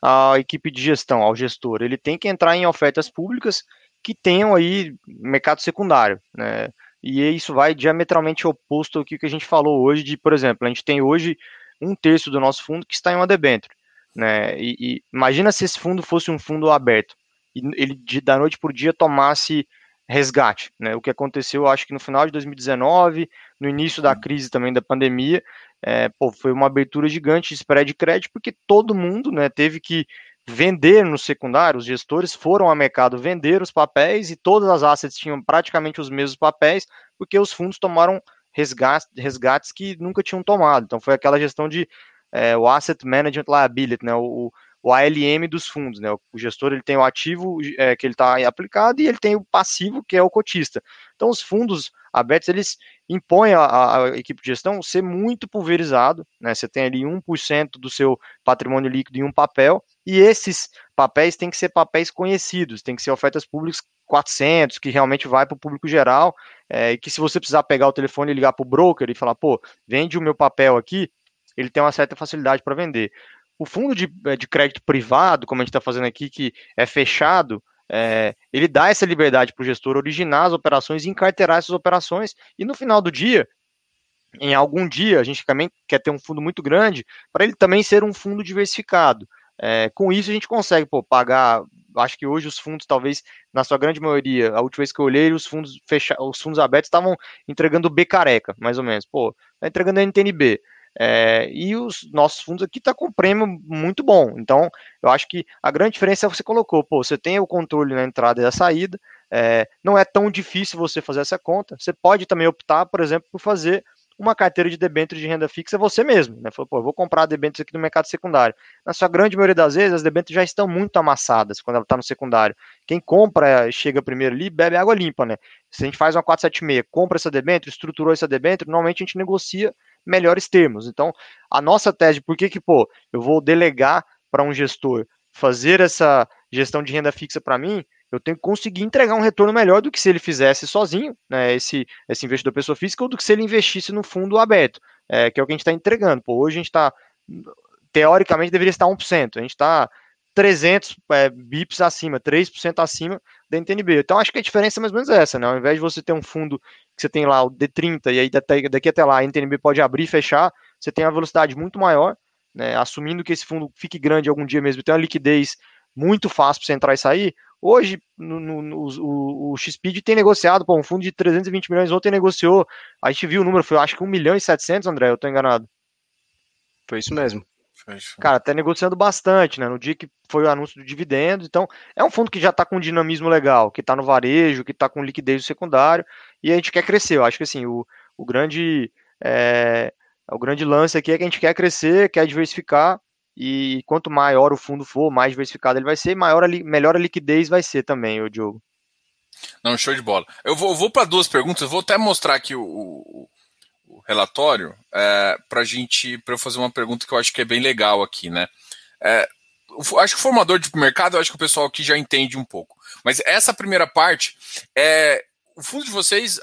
à equipe de gestão, ao gestor? Ele tem que entrar em ofertas públicas que tenham aí mercado secundário, né? E isso vai diametralmente oposto ao que a gente falou hoje de, por exemplo, a gente tem hoje um terço do nosso fundo que está em uma debênture. Né? E, e, imagina se esse fundo fosse um fundo aberto e ele de, da noite por dia tomasse resgate, né? O que aconteceu, acho que no final de 2019, no início da crise também da pandemia, é, pô, foi uma abertura gigante de spread de crédito porque todo mundo, né, teve que vender no secundário, os gestores foram ao mercado vender os papéis e todas as assets tinham praticamente os mesmos papéis, porque os fundos tomaram resgates, resgates que nunca tinham tomado. Então foi aquela gestão de é, o Asset Management Liability, né, o, o ALM dos fundos, né? O gestor ele tem o ativo é, que ele está aplicado e ele tem o passivo que é o cotista. Então os fundos abertos eles impõem a, equipe de gestão ser muito pulverizado, né? Você tem ali 1% do seu patrimônio líquido em um papel e esses papéis têm que ser papéis conhecidos, tem que ser ofertas públicas 400, que realmente vai para o público geral, é, e que se você precisar pegar o telefone e ligar para o broker e falar, pô, vende o meu papel aqui, ele tem uma certa facilidade para vender. O fundo de, eh, de crédito privado, como a gente está fazendo aqui, que é fechado, é, ele dá essa liberdade para o gestor originar as operações e encarterar essas operações, e no final do dia, em algum dia, a gente também quer ter um fundo muito grande, para ele também ser um fundo diversificado. É, com isso, a gente consegue pô, pagar. Acho que hoje os fundos, talvez, na sua grande maioria, a última vez que eu olhei, os fundos fecha, os fundos abertos estavam entregando B careca, mais ou menos. Pô, tá entregando NTNB. É, e os nossos fundos aqui tá com prêmio muito bom. Então, eu acho que a grande diferença é você colocou, pô, você tem o controle na entrada e na saída, é, não é tão difícil você fazer essa conta. Você pode também optar, por exemplo, por fazer uma carteira de debêntures de renda fixa você mesmo, né? Falou, pô, eu vou comprar debêntures aqui no mercado secundário. Na sua grande maioria das vezes, as debêntures já estão muito amassadas quando ela está no secundário. Quem compra, chega primeiro ali, bebe água limpa, né? Se a gente faz uma 476, compra essa debênture, estruturou essa debênture, normalmente a gente negocia melhores termos. Então, a nossa tese, por que que, pô, eu vou delegar para um gestor fazer essa gestão de renda fixa para mim, eu tenho que conseguir entregar um retorno melhor do que se ele fizesse sozinho, né, esse, esse investidor pessoa física, ou do que se ele investisse no fundo aberto, é, que é o que a gente está entregando. Pô, hoje a gente está, teoricamente, deveria estar 1%, a gente está 300 é, bips acima, 3% acima da NTNB. Então, acho que a diferença é mais ou menos essa, né? Ao invés de você ter um fundo que você tem lá o D30 e aí daqui até lá a NTNB pode abrir e fechar, você tem uma velocidade muito maior, né? Assumindo que esse fundo fique grande algum dia mesmo, tem uma liquidez muito fácil para você entrar e sair, Hoje, no, no, o, o XPID tem negociado, pô, um fundo de 320 milhões, ontem negociou, a gente viu o número, foi acho que 1 milhão e 700, André, eu tô enganado. Foi isso mesmo. Cara, tá negociando bastante, né? No dia que foi o anúncio do dividendo. Então, é um fundo que já tá com um dinamismo legal, que tá no varejo, que tá com liquidez secundário, e a gente quer crescer. Eu acho que assim, o, o grande. É, o grande lance aqui é que a gente quer crescer, quer diversificar, e quanto maior o fundo for, mais diversificado ele vai ser, maior a melhor a liquidez vai ser também, o Diogo. Não, show de bola. Eu vou, vou para duas perguntas, eu vou até mostrar aqui o, o, o relatório é, para gente, para eu fazer uma pergunta que eu acho que é bem legal aqui, né? É, acho que formador de mercado, acho que o pessoal aqui já entende um pouco. Mas essa primeira parte é o fundo de vocês,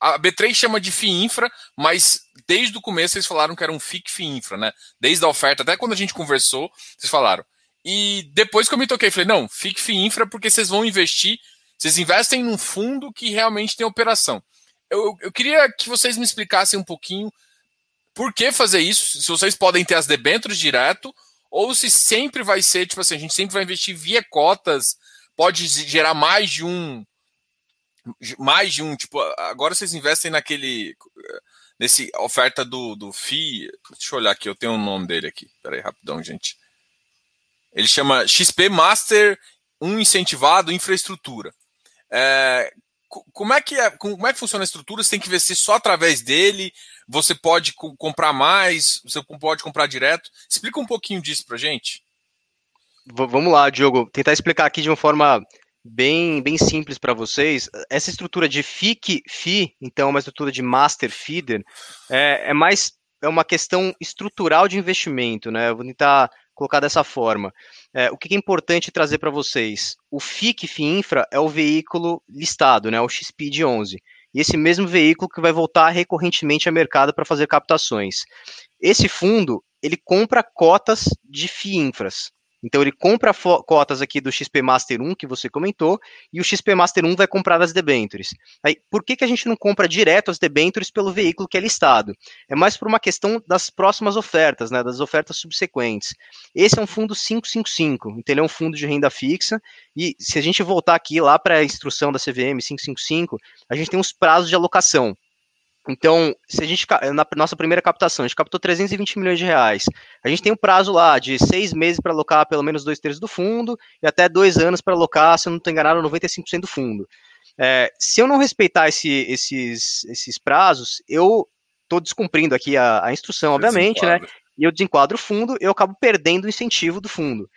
a B3 chama de FII Infra, mas desde o começo eles falaram que era um FIC FII Infra, né? Desde a oferta, até quando a gente conversou, vocês falaram. E depois que eu me toquei, falei, não, FIC FII Infra porque vocês vão investir, vocês investem num fundo que realmente tem operação. Eu, eu queria que vocês me explicassem um pouquinho por que fazer isso, se vocês podem ter as debêntures direto, ou se sempre vai ser, tipo assim, a gente sempre vai investir via cotas, pode gerar mais de um, mais de um, tipo, agora vocês investem naquele, nesse oferta do, do FI, deixa eu olhar aqui, eu tenho o um nome dele aqui, peraí, rapidão, gente. Ele chama XP Master 1 incentivado infraestrutura. É, como é que é, como é que funciona a estrutura? Você tem que investir só através dele? Você pode comprar mais? Você pode comprar direto? Explica um pouquinho disso para gente. V vamos lá, Diogo. Tentar explicar aqui de uma forma bem, bem simples para vocês. Essa estrutura de FIC FI, então, é uma estrutura de Master Feeder, é, é mais é uma questão estrutural de investimento, né? Eu vou tentar colocar dessa forma. É, o que é importante trazer para vocês? O FIC FIINFRA é o veículo listado, né, o XPID 11. E esse mesmo veículo que vai voltar recorrentemente ao mercado para fazer captações. Esse fundo, ele compra cotas de FIINFRAs. Então ele compra cotas aqui do XP Master 1 que você comentou e o XP Master 1 vai comprar as debentures. Aí, por que, que a gente não compra direto as debentures pelo veículo que é listado? É mais por uma questão das próximas ofertas, né, das ofertas subsequentes. Esse é um fundo 555, então ele é um fundo de renda fixa e se a gente voltar aqui lá para a instrução da CVM 555, a gente tem uns prazos de alocação. Então, se a gente na nossa primeira captação, a gente captou 320 milhões de reais. A gente tem um prazo lá de seis meses para alocar pelo menos dois terços do fundo e até dois anos para alocar, se eu não estou enganado, 95% do fundo. É, se eu não respeitar esse, esses, esses prazos, eu estou descumprindo aqui a, a instrução, obviamente, né? E eu desenquadro o fundo, eu acabo perdendo o incentivo do fundo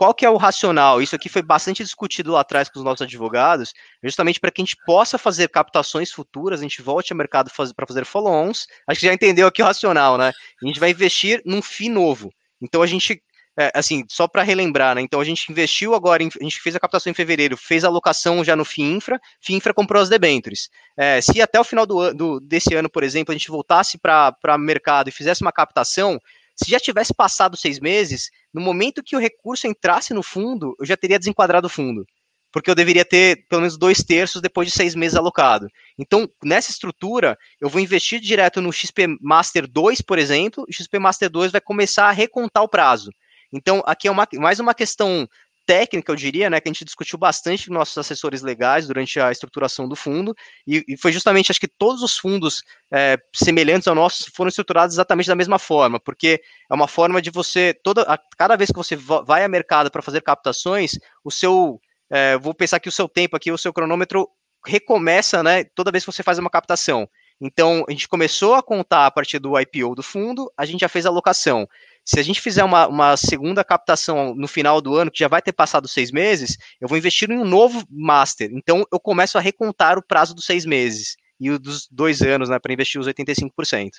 qual que é o racional? Isso aqui foi bastante discutido lá atrás com os nossos advogados, justamente para que a gente possa fazer captações futuras, a gente volte ao mercado para fazer follow-ons. Acho que já entendeu aqui o racional, né? A gente vai investir num FII novo. Então a gente, é, assim, só para relembrar, né? Então a gente investiu agora, a gente fez a captação em fevereiro, fez a alocação já no FII Infra, FII Infra comprou as debêntures. É, se até o final do, do, desse ano, por exemplo, a gente voltasse para mercado e fizesse uma captação, se já tivesse passado seis meses, no momento que o recurso entrasse no fundo, eu já teria desenquadrado o fundo. Porque eu deveria ter pelo menos dois terços depois de seis meses alocado. Então, nessa estrutura, eu vou investir direto no XP Master 2, por exemplo, e o XP Master 2 vai começar a recontar o prazo. Então, aqui é uma, mais uma questão técnica, eu diria, né, que a gente discutiu bastante com nossos assessores legais durante a estruturação do fundo, e, e foi justamente, acho que todos os fundos é, semelhantes ao nosso foram estruturados exatamente da mesma forma, porque é uma forma de você, toda, a, cada vez que você vai a mercado para fazer captações, o seu, é, vou pensar que o seu tempo aqui, o seu cronômetro recomeça, né, toda vez que você faz uma captação. Então, a gente começou a contar a partir do IPO do fundo, a gente já fez a alocação. Se a gente fizer uma, uma segunda captação no final do ano, que já vai ter passado seis meses, eu vou investir em um novo master. Então, eu começo a recontar o prazo dos seis meses e o dos dois anos, né, para investir os 85%.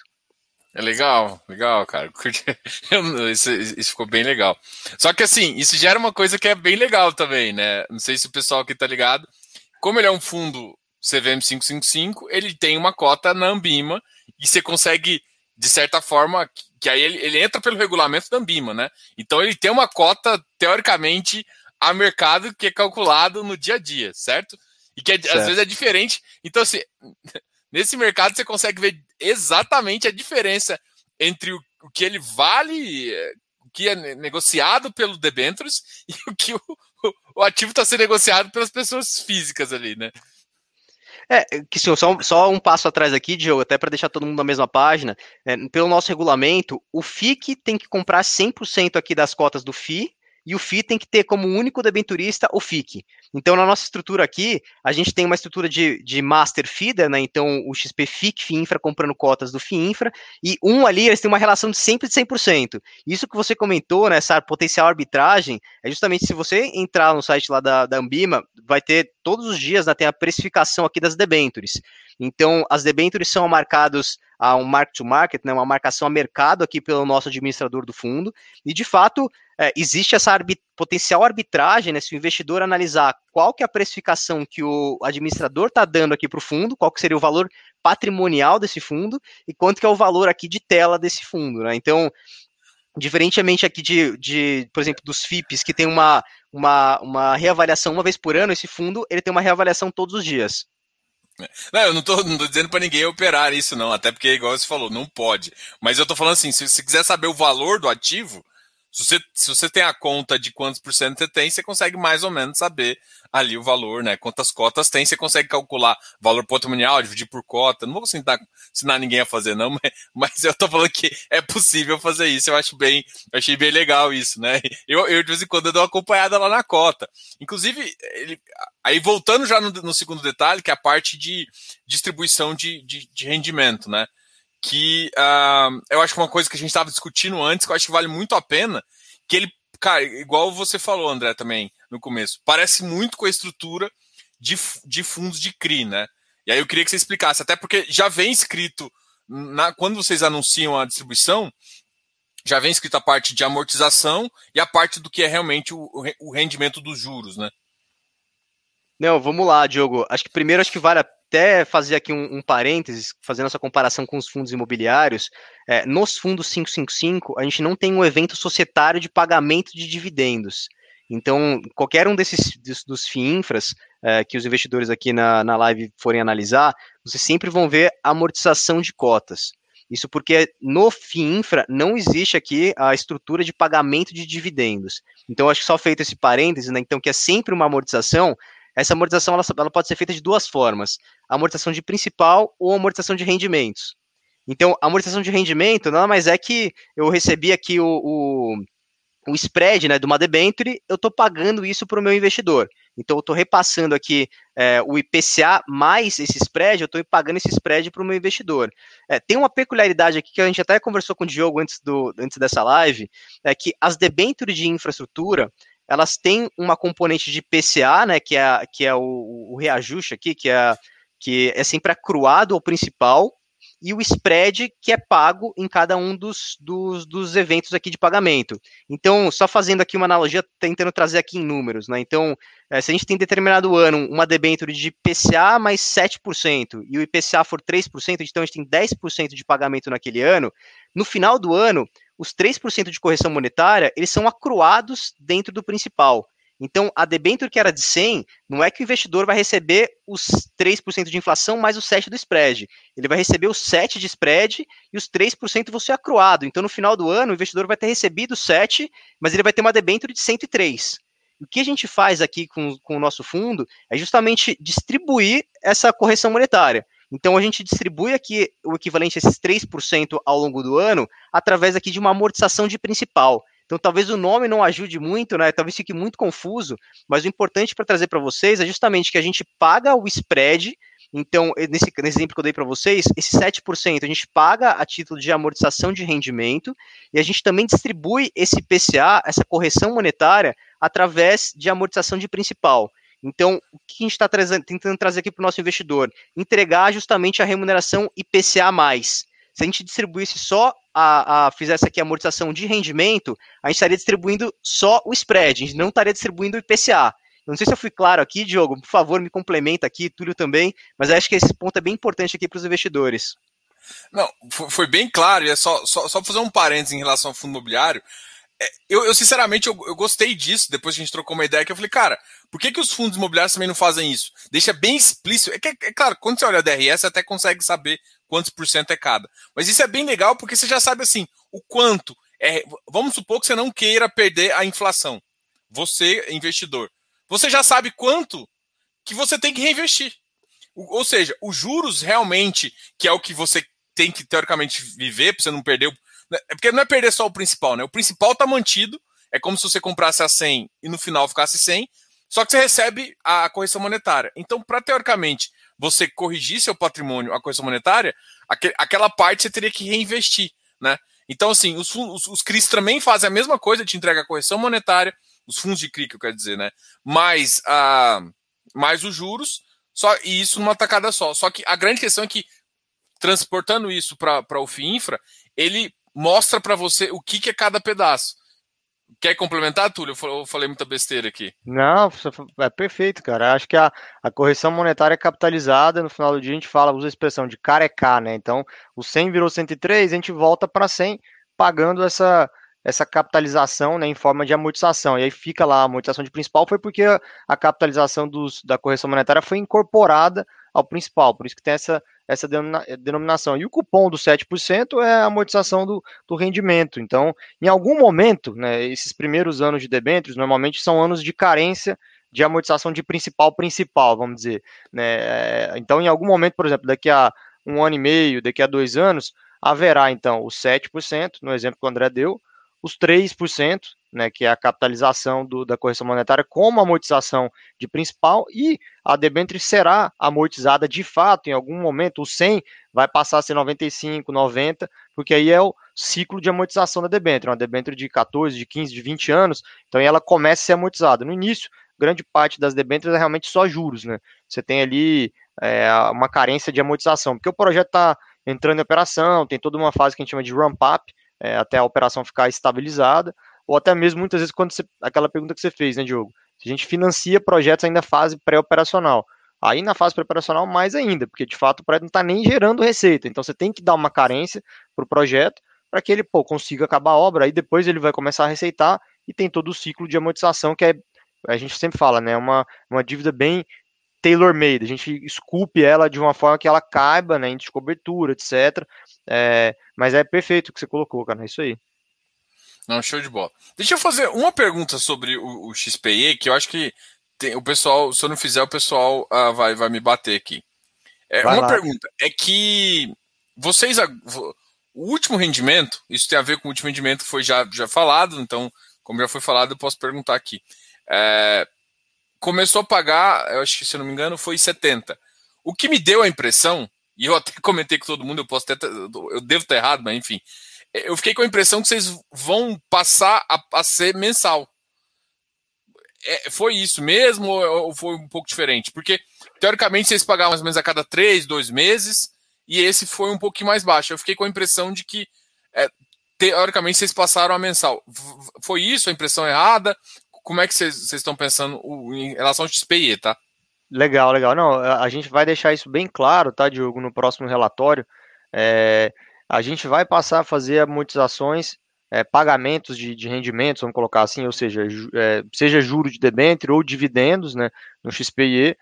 É legal, legal, cara. [laughs] Isso, isso, ficou bem legal. Só que assim, isso gera uma coisa que é bem legal também, né? Não sei se o pessoal aqui tá ligado. Como ele é um fundo CVM 555, ele tem uma cota na Ambima e você consegue, de certa forma, que aí ele, ele entra pelo regulamento da Ambima, né? Então ele tem uma cota, teoricamente, a mercado que é calculado no dia a dia, certo? E que é, às vezes é diferente. Então, assim, [laughs] nesse mercado você consegue ver exatamente a diferença entre o, o que ele vale, o que é negociado pelo debentures [laughs] e o que o, o ativo está sendo negociado pelas pessoas físicas ali, né? É, que senhor, só, só um passo atrás aqui, Diogo, até para deixar todo mundo na mesma página. É, pelo nosso regulamento, o FIC tem que comprar 100% aqui das cotas do FI e o FI tem que ter como único debenturista o FIC. Então, na nossa estrutura aqui, a gente tem uma estrutura de, de master feeder, né? Então, o XP FIC, FIINFRA, comprando cotas do FIINFRA, e um ali, eles têm uma relação de sempre de 100%. Isso que você comentou, né, essa potencial arbitragem, é justamente se você entrar no site lá da, da Ambima, vai ter todos os dias, né, tem a precificação aqui das debentures. Então, as debentures são marcadas a um mark-to-market, né, uma marcação a mercado aqui pelo nosso administrador do fundo, e de fato é, existe essa arbit potencial arbitragem, né, se o investidor analisar qual que é a precificação que o administrador está dando aqui para o fundo, qual que seria o valor patrimonial desse fundo e quanto que é o valor aqui de tela desse fundo, né? Então, diferentemente aqui de, de, por exemplo, dos FIPs, que tem uma, uma, uma reavaliação uma vez por ano, esse fundo ele tem uma reavaliação todos os dias. Não, eu não tô, não tô dizendo para ninguém operar isso, não. Até porque, igual você falou, não pode. Mas eu tô falando assim: se você quiser saber o valor do ativo, Se você, se você tem a conta de quantos por cento você tem, você consegue mais ou menos saber ali o valor, né? Quantas cotas tem, você consegue calcular valor patrimonial, dividir por cota. Não vou ensinar, ensinar ninguém a fazer, não, [laughs] mas, mas eu tô falando que é possível fazer isso. Eu acho bem, eu achei bem legal isso, né? Eu, eu de vez em quando eu dou uma acompanhada lá na cota. Inclusive, ele, aí voltando já no, no, segundo detalhe, que é a parte de distribuição de, de, de rendimento, né? que uh, eu acho que uma coisa que a gente estava discutindo antes, que eu acho que vale muito a pena, que ele, cara, igual você falou, André, também no começo, parece muito com a estrutura de, de fundos de CRI, né? E aí eu queria que você explicasse, até porque já vem escrito, na, quando vocês anunciam a distribuição, já vem escrito a parte de amortização e a parte do que é realmente o, o rendimento dos juros, né? Não, vamos lá, Diogo. Acho que primeiro acho que vale até fazer aqui um, um parênteses, fazendo essa comparação com os fundos imobiliários, é, nos fundos 555, a gente não tem um evento societário de pagamento de dividendos. Então, qualquer um desses dos, dos FIINFRAs é, que os investidores aqui na, na live forem analisar, vocês sempre vão ver amortização de cotas. Isso porque no FIINFRA não existe aqui a estrutura de pagamento de dividendos. Então, acho que só feito esse parênteses, né, então que é sempre uma amortização, essa amortização ela, ela pode ser feita de duas formas: amortização de principal ou amortização de rendimentos. Então, amortização de rendimento nada mais é que eu recebi aqui o, o, o spread né, de uma debenture, eu estou pagando isso para o meu investidor. Então, eu estou repassando aqui é, o IPCA mais esse spread, eu estou pagando esse spread para o meu investidor. É, tem uma peculiaridade aqui que a gente até conversou com o Diogo antes, do, antes dessa live, é que as debentures de infraestrutura, elas têm uma componente de PCA, né, que é, que é o, o reajuste aqui, que é, que é sempre acruado ao principal, e o spread que é pago em cada um dos, dos, dos, eventos aqui de pagamento. Então, só fazendo aqui uma analogia, tentando trazer aqui em números, né? Então, é, se a gente tem determinado ano uma debênture de IPCA mais 7% e o IPCA for 3%, então a gente tem 10% de pagamento naquele ano, no final do ano, os 3% de correção monetária, eles são acruados dentro do principal. Então, a debênture que era de 100, não é que o investidor vai receber os 3% de inflação mais o 7% do spread. Ele vai receber os 7% de spread e os 3% vão ser acruado. Então, no final do ano, o investidor vai ter recebido 7%, mas ele vai ter uma debênture de 103%. O que a gente faz aqui com, com o nosso fundo é justamente distribuir essa correção monetária. Então a gente distribui aqui o equivalente a esses 3% ao longo do ano através aqui de uma amortização de principal. Então talvez o nome não ajude muito, né? Talvez fique muito confuso, mas o importante para trazer para vocês é justamente que a gente paga o spread. Então, nesse, nesse exemplo que eu dei para vocês, esse 7% a gente paga a título de amortização de rendimento e a gente também distribui esse PCA, essa correção monetária, através de amortização de principal. Então, o que a gente está tentando trazer aqui para o nosso investidor? Entregar justamente a remuneração IPCA. Se a gente distribuísse só a, a fizesse aqui a amortização de rendimento, a gente estaria distribuindo só o spread, a gente não estaria distribuindo o IPCA. Eu não sei se eu fui claro aqui, Diogo, por favor, me complementa aqui, Túlio também, mas acho que esse ponto é bem importante aqui para os investidores. Não, foi bem claro, e é só, só, só fazer um parênteses em relação ao fundo imobiliário. É, eu, eu, sinceramente, eu, eu, gostei disso, depois que a gente trocou uma ideia, que eu falei, cara, por que, que os fundos imobiliários também não fazem isso? Deixa bem explícito. É, que, é claro, quando você olha a DRS, você até consegue saber quantos por cento é cada. Mas isso é bem legal, porque você já sabe, assim, o quanto. É, vamos supor que você não queira perder a inflação. Você, investidor. Você já sabe quanto que você tem que reinvestir. ou seja, os juros realmente, que é o que você tem que, teoricamente, viver, para você não perder né, é porque não é perder só o principal, né? O principal tá mantido, é como se você comprasse a 100 e no final ficasse 100, só que você recebe a correção monetária. Então, para teoricamente você corrigir seu patrimônio, a correção monetária, aquela parte você teria que reinvestir, né? Então, assim, os, os, os CRIs também fazem a mesma coisa, te entrega a correção monetária, os fundos de CRI, que eu quero dizer, né? Mais, a, mais os juros, só, e isso numa tacada só. Só que a grande questão é que, transportando isso para o FIINFRA, ele mostra para você o que, que é cada pedaço. Quer complementar, Túlio? Eu falei muita besteira aqui. Não, é perfeito, cara. Acho que a, a correção monetária é capitalizada. No final do dia, a gente fala, usa a expressão de carecá, né? Então, o 100 virou 103, a gente volta para 100, pagando essa, essa capitalização né, em forma de amortização. E aí fica lá a amortização de principal, foi porque a, a capitalização dos, da correção monetária foi incorporada ao principal, por isso que tem essa, essa denominação. E o cupom do 7% é a amortização do, do rendimento. Então, em algum momento, né, esses primeiros anos de debêntures normalmente são anos de carência de amortização de principal principal, vamos dizer. Né? Então, em algum momento, por exemplo, daqui a um ano e meio, daqui a dois anos, haverá então os 7%, no exemplo que o André deu, os 3%, né, que é a capitalização do, da correção monetária como amortização de principal, e a debênture será amortizada de fato em algum momento, o 100 vai passar a ser 95, 90, porque aí é o ciclo de amortização da debênture, uma debênture de 14, de 15, de 20 anos, então ela começa a ser amortizada. No início, grande parte das debêntures é realmente só juros, né? Você tem ali é, uma carência de amortização, porque o projeto está entrando em operação, tem toda uma fase que a gente chama de ramp-up, é, até a operação ficar estabilizada, ou até mesmo muitas vezes quando você, aquela pergunta que você fez, né, Diogo? Se a gente financia projetos ainda fase pré-operacional. Aí na fase pré-operacional, mais ainda, porque de fato o projeto não está nem gerando receita. Então você tem que dar uma carência para o projeto para que ele pô, consiga acabar a obra, aí depois ele vai começar a receitar e tem todo o ciclo de amortização que é, a gente sempre fala, né? Uma, uma dívida bem tailor-made, a gente esculpe ela de uma forma que ela caiba, né, em cobertura, etc. É, mas é perfeito o que você colocou, cara, é isso aí. Não, show de bola. Deixa eu fazer uma pergunta sobre o, o XPE, que eu acho que tem, o pessoal, se eu não fizer, o pessoal ah, vai, vai me bater aqui. É, uma lá. pergunta é que vocês, o último rendimento, isso tem a ver com o último rendimento que foi já, já falado, então, como já foi falado, eu posso perguntar aqui. É, começou a pagar, eu acho que se eu não me engano, foi 70. O que me deu a impressão, e eu até [laughs] comentei com todo mundo, eu posso até, eu devo estar errado, mas enfim, eu fiquei com a impressão que vocês vão passar a, a ser mensal. É, foi isso mesmo ou foi um pouco diferente? Porque, teoricamente, vocês pagavam mais ou menos a cada três, dois meses, e esse foi um pouquinho mais baixo. Eu fiquei com a impressão de que, é, teoricamente, vocês passaram a mensal. Foi isso a impressão errada? como é que vocês estão pensando em relação ao XPI, tá? Legal, legal. Não, a gente vai deixar isso bem claro, tá, Diogo, no próximo relatório. É, a gente vai passar a fazer amortizações, é, pagamentos de, de, rendimentos, vamos colocar assim, ou seja, é, seja juro de debênture ou dividendos, né, no XPIE,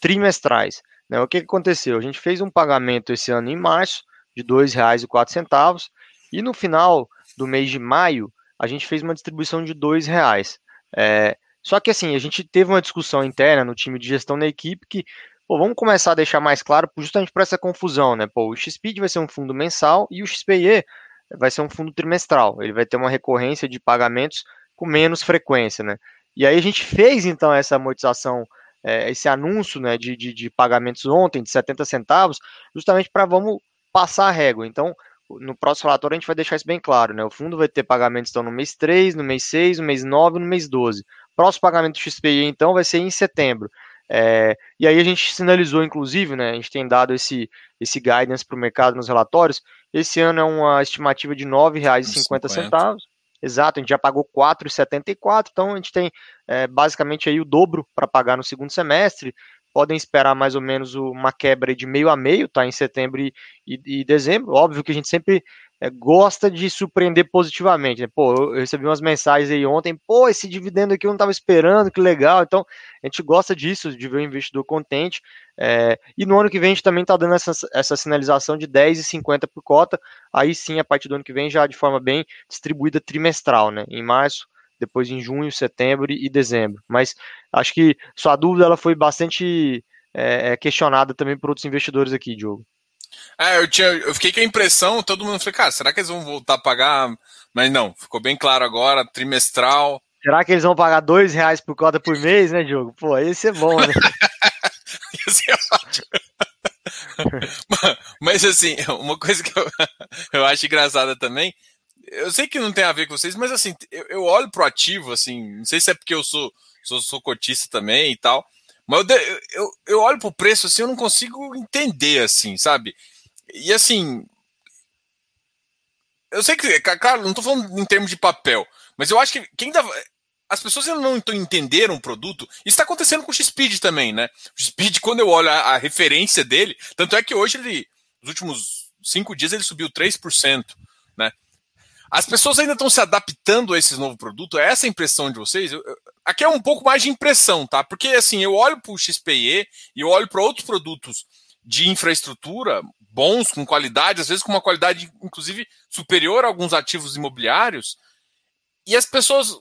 trimestrais. Né? O que, que aconteceu? A gente fez um pagamento esse ano em março de R$ 2,04 e no final do mês de maio a gente fez uma distribuição de R$ 2,00. É, só que assim, a gente teve uma discussão interna no time de gestão da equipe que, pô, vamos começar a deixar mais claro justamente para essa confusão, né? Pô, o XPID vai ser um fundo mensal e o XPE vai ser um fundo trimestral. Ele vai ter uma recorrência de pagamentos com menos frequência, né? E aí a gente fez então essa amortização, é, esse anúncio né, de, de, de, pagamentos ontem de 70 centavos, justamente para vamos passar a régua. Então, no próximo relatório a gente vai deixar isso bem claro, né? O fundo vai ter pagamentos então no mês 3, no mês 6, no mês 9 e no mês 12. Próximo pagamento do XPI, então, vai ser em setembro. É, e aí a gente sinalizou, inclusive, né? A gente tem dado esse, esse guidance para o mercado nos relatórios. Esse ano é uma estimativa de R$ 9,50. Exato, a gente já pagou R$ 4,74, então a gente tem é, basicamente aí o dobro para pagar no segundo semestre podem esperar mais ou menos uma quebra de meio a meio, tá? Em setembro e, e dezembro. Óbvio que a gente sempre é, gosta de surpreender positivamente. Né? Pô, eu recebi umas mensagens aí ontem, pô, esse dividendo aqui eu não estava esperando, que legal. Então, a gente gosta disso, de ver o investidor contente. É, e no ano que vem a gente também está dando essa, essa sinalização de 10,50 por cota. Aí sim, a partir do ano que vem, já de forma bem distribuída trimestral, né? Em março, depois em junho, setembro e dezembro. Mas acho que sua dúvida ela foi bastante é, é, questionada também por outros investidores aqui, Diogo. É, eu, tinha, eu fiquei com a impressão, todo mundo falou, cara, será que eles vão voltar a pagar? Mas não, ficou bem claro agora, trimestral. Será que eles vão pagar dois reais por cota por mês, né, Diogo? Pô, esse é bom, né? [laughs] esse é ótimo. [laughs] mas assim, uma coisa que eu, [laughs] eu acho engraçada também eu sei que não tem a ver com vocês, mas assim, eu, eu olho pro ativo, assim, não sei se é porque eu sou, sou, sou cotista também e tal, mas eu, eu, eu olho pro preço assim, eu não consigo entender, assim, sabe? E assim, eu sei que, claro, não tô falando em termos de papel, mas eu acho que quem. As pessoas ainda não entenderam o produto. Isso está acontecendo com o X-Speed também, né? O X-Speed, quando eu olho a, a, referência dele, tanto é que hoje ele, nos últimos cinco dias, ele subiu 3%, né? As pessoas ainda estão se adaptando a esse novo produto? É essa a impressão de vocês? Eu, eu, aqui é um pouco mais de impressão, tá? Porque assim, eu olho para o XPE e eu olho para outros produtos de infraestrutura bons, com qualidade, às vezes com uma qualidade, inclusive, superior a alguns ativos imobiliários, e as pessoas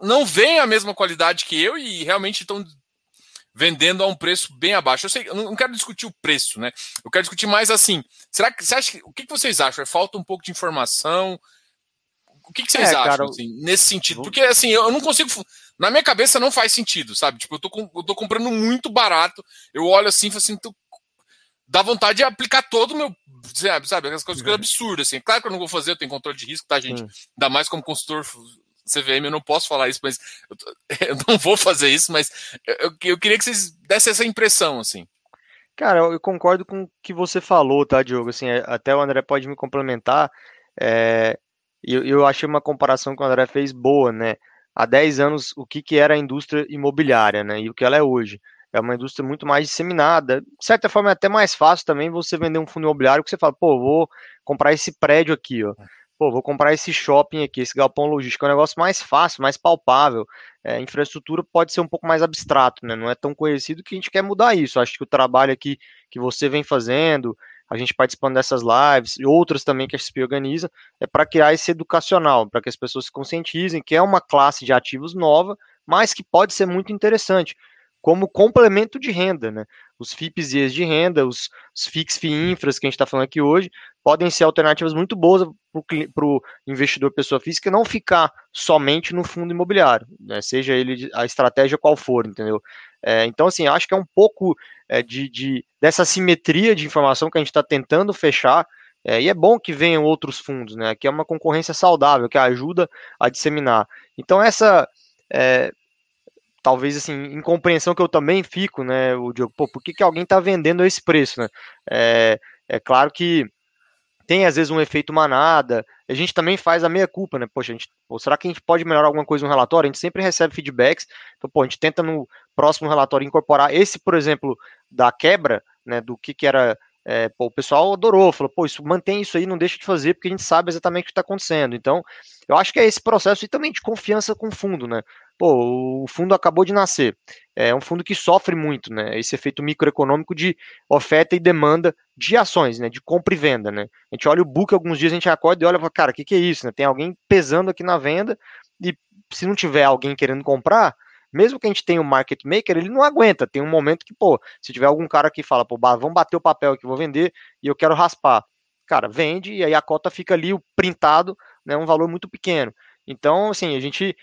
não veem a mesma qualidade que eu e realmente estão vendendo a um preço bem abaixo. Eu sei, eu não quero discutir o preço, né? Eu quero discutir mais assim. Será que você acha que, o que vocês acham? É falta um pouco de informação? O que, vocês é, acham cara, assim, nesse sentido? Porque assim, eu não consigo. Na minha cabeça não faz sentido, sabe? Tipo, eu tô, eu tô comprando muito barato. Eu olho assim e falo assim, tô, dá vontade de aplicar todo o meu. Sabe, sabe aquelas coisas, uhum. absurdas, assim. Claro que eu não vou fazer, eu tenho controle de risco, tá, gente? Uhum. Ainda mais como consultor CVM, eu não posso falar isso, mas eu, [laughs] eu não vou fazer isso, mas eu, eu, queria que vocês dessem essa impressão, assim. Cara, eu concordo com o que você falou, tá, Diogo? Assim, é, até o André pode me complementar. É, eu, eu achei uma comparação que o André fez boa, né? Há 10 anos, o que, que era a indústria imobiliária, né? E o que ela é hoje é uma indústria muito mais disseminada. De certa forma, é até mais fácil também você vender um fundo imobiliário que você fala, pô, vou comprar esse prédio aqui, ó. Pô, vou comprar esse shopping aqui, esse galpão logístico. É um negócio mais fácil, mais palpável. É, infraestrutura pode ser um pouco mais abstrato, né? Não é tão conhecido que a gente quer mudar isso. Acho que o trabalho aqui que você vem fazendo, a gente participando dessas lives e outras também que a XP organiza, é para criar esse educacional, para que as pessoas se conscientizem que é uma classe de ativos nova, mas que pode ser muito interessante como complemento de renda, né? Os FIPs e de renda, os, os FIX FII infras que a gente está falando aqui hoje, podem ser alternativas muito boas para o investidor pessoa física não ficar somente no fundo imobiliário, né? seja ele a estratégia qual for, entendeu? É, então, assim, acho que é um pouco é, de, de, dessa simetria de informação que a gente está tentando fechar, é, e é bom que venham outros fundos, né? Que é uma concorrência saudável, que ajuda a disseminar. Então, essa é, talvez assim, incompreensão que eu também fico, né, o Diogo, pô, por que, que alguém está vendendo a esse preço, né? É, é claro que tem às vezes um efeito manada, a gente também faz a meia culpa, né? Poxa, a gente, pô, será que a gente pode melhorar alguma coisa no relatório? A gente sempre recebe feedbacks, então, pô, a gente tenta no próximo relatório incorporar esse, por exemplo, da quebra, né, do que que era é, pô, o pessoal adorou, falou, pô, isso, mantém isso aí, não deixa de fazer, porque a gente sabe exatamente o que está acontecendo. Então, eu acho que é esse processo e também de confiança com o fundo, né? Pô, o fundo acabou de nascer. É um fundo que sofre muito, né? Esse efeito microeconômico de oferta e demanda de ações, né? De compra e venda, né? A gente olha o book alguns dias, a gente acorda e olha fala, cara, o que, que é isso? Né? Tem alguém pesando aqui na venda e se não tiver alguém querendo comprar, mesmo que a gente tenha um market maker, ele não aguenta. Tem um momento que, pô, se tiver algum cara que fala, pô, vamos bater o papel aqui, vou vender e eu quero raspar. Cara, vende e aí a cota fica ali, o printado, né, um valor muito pequeno. Então, assim, a gente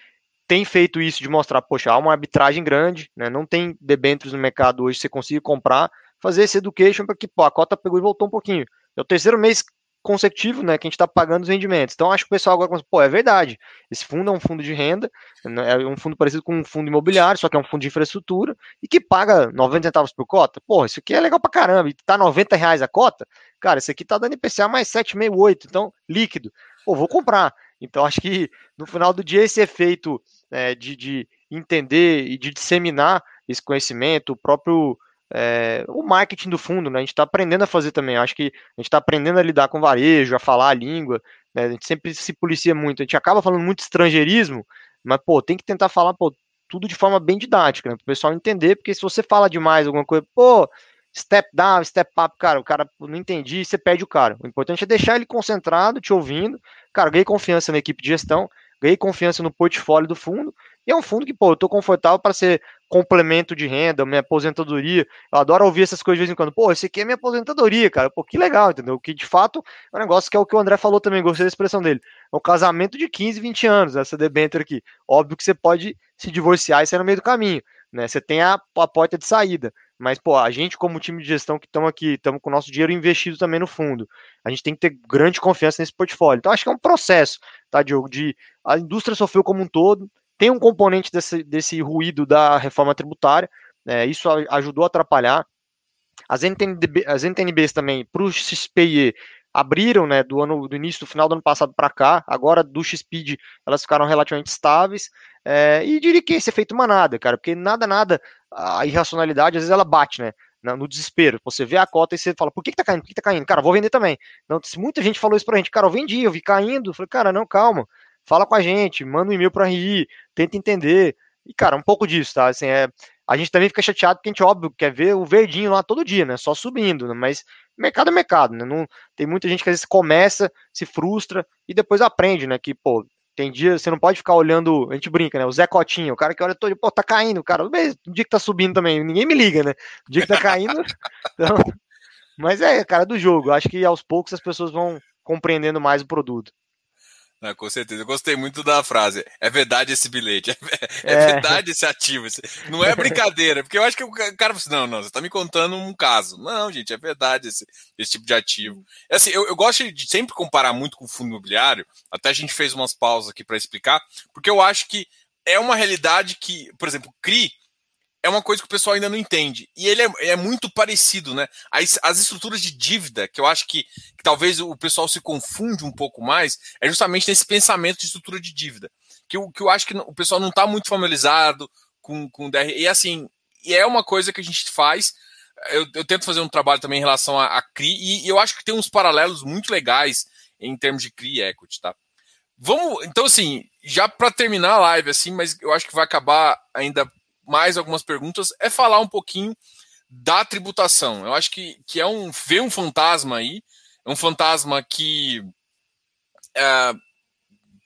tem feito isso de mostrar, poxa, há uma arbitragem grande, né, não tem debêntures no mercado hoje, você consiga comprar, fazer esse education para que, pô, a cota pegou e voltou um pouquinho. É o terceiro mês consecutivo, né, que a gente está pagando os rendimentos. Então, acho que o pessoal agora, pô, é verdade, esse fundo é um fundo de renda, né, é um fundo parecido com um fundo imobiliário, só que é um fundo de infraestrutura, e que paga 90 centavos por cota. Pô, isso aqui é legal pra caramba, e tá 90 reais a cota, cara, isso aqui tá dando IPCA mais 7,5, 8, então, líquido. Pô, vou comprar. Então, acho que no final do dia, esse efeito é, de, de entender e de disseminar esse conhecimento, o próprio é, o marketing do fundo, né? A gente está aprendendo a fazer também. Acho que a gente está aprendendo a lidar com varejo, a falar a língua. Né? A gente sempre se policia muito. A gente acaba falando muito estrangeirismo, mas pô, tem que tentar falar pô, tudo de forma bem didática, né? Para o pessoal entender, porque se você fala demais alguma coisa, pô, step down, step up, cara, o cara não entendi, você perde o cara. O importante é deixar ele concentrado, te ouvindo. Cara, ganhei confiança na equipe de gestão, ganhei confiança no portfólio do fundo. E é um fundo que, pô, eu tô confortável para ser complemento de renda, minha aposentadoria. Eu adoro ouvir essas coisas de vez em quando. Pô, esse aqui é minha aposentadoria, cara. Pô, que legal, entendeu? Que de fato é um negócio que é o que o André falou também, gostei da expressão dele. É um casamento de 15, 20 anos, essa debenture aqui. Óbvio que você pode se divorciar e sair no meio do caminho, né? Você tem a, a porta de saída. Mas, pô, a gente, como time de gestão que estamos aqui, estamos com o nosso dinheiro investido também no fundo. A gente tem que ter grande confiança nesse portfólio. Então, acho que é um processo, tá, Diogo? De a indústria sofreu como um todo, tem um componente desse, desse ruído da reforma tributária, né, isso ajudou a atrapalhar. As, NTNB, as NTNBs também, para o XPIE, abriram né, do, ano, do início do final do ano passado para cá, agora do XPID elas ficaram relativamente estáveis, é, e diria que esse efeito manada, cara, porque nada, nada, a irracionalidade às vezes ela bate, né, no desespero. Você vê a cota e você fala, por que, que tá caindo? Por que, que tá caindo? Cara, vou vender também. Não, muita gente falou isso pra gente, cara, eu vendi, eu vi caindo. Eu falei, cara, não, calma fala com a gente, manda um e-mail para RI, tenta entender. E, cara, um pouco disso, tá? Assim, é, a gente também fica chateado porque a gente, óbvio, quer ver o verdinho lá todo dia, né? Só subindo, né? Mas mercado é mercado, né? Não, tem muita gente que às vezes começa, se frustra e depois aprende, né? Que, pô, tem dia, você não pode ficar olhando, a gente brinca, né? O Zé Cotinho, o cara que olha todo dia, pô, tá caindo, cara. O dia que tá subindo também, ninguém me liga, né? O dia que tá caindo. [laughs] então, mas é, cara, do jogo. Acho que aos poucos as pessoas vão compreendendo mais o produto. Não, com certeza. Eu gostei muito da frase. É verdade esse bilhete. [laughs] É, é, verdade esse ativo. Não é brincadeira. Porque eu acho que o cara fala assim, não, não, você está me contando um caso. Não, gente, é verdade esse, esse tipo de ativo. É assim, eu, eu gosto de sempre comparar muito com o fundo imobiliário. Até a gente fez umas pausas aqui para explicar. Porque eu acho que é uma realidade que, por exemplo, CRI é uma coisa que o pessoal ainda não entende. E ele é, é muito parecido, né? As, as, estruturas de dívida, que eu acho que, que, talvez o pessoal se confunde um pouco mais, é justamente nesse pensamento de estrutura de dívida. Que eu, que eu acho que o pessoal não está muito familiarizado com, com DR. E assim, e é uma coisa que a gente faz. Eu, eu tento fazer um trabalho também em relação a CRI, e, e eu acho que tem uns paralelos muito legais em termos de CRI e equity, tá? Vamos, então assim, já para terminar a live assim, mas eu acho que vai acabar ainda mais algumas perguntas, é falar um pouquinho da tributação. Eu acho que, que é um. ver um fantasma aí, é um fantasma que. É,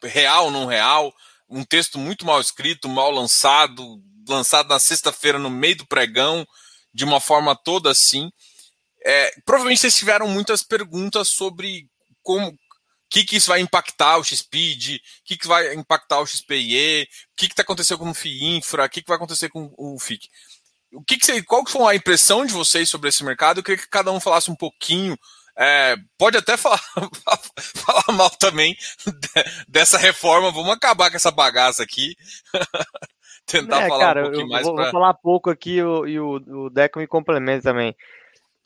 real, não real, um texto muito mal escrito, mal lançado, lançado na sexta-feira no meio do pregão, de uma forma toda assim. É, provavelmente vocês tiveram muitas perguntas sobre como, que, que isso vai impactar o XPID, o que, que vai impactar o XPIE, o que está acontecendo com o FIINFRA, o que, que vai acontecer com o FIC. O que, que você, qual que foi a impressão de vocês sobre esse mercado? Eu queria que cada um falasse um pouquinho. É, pode até [laughs] falar, falar mal também dessa reforma. Vamos acabar com essa bagaça aqui. [laughs] Tentar é, falar cara, um pouquinho eu mais. Vou, pra... vou falar pouco aqui e o, o Deco me complementa também.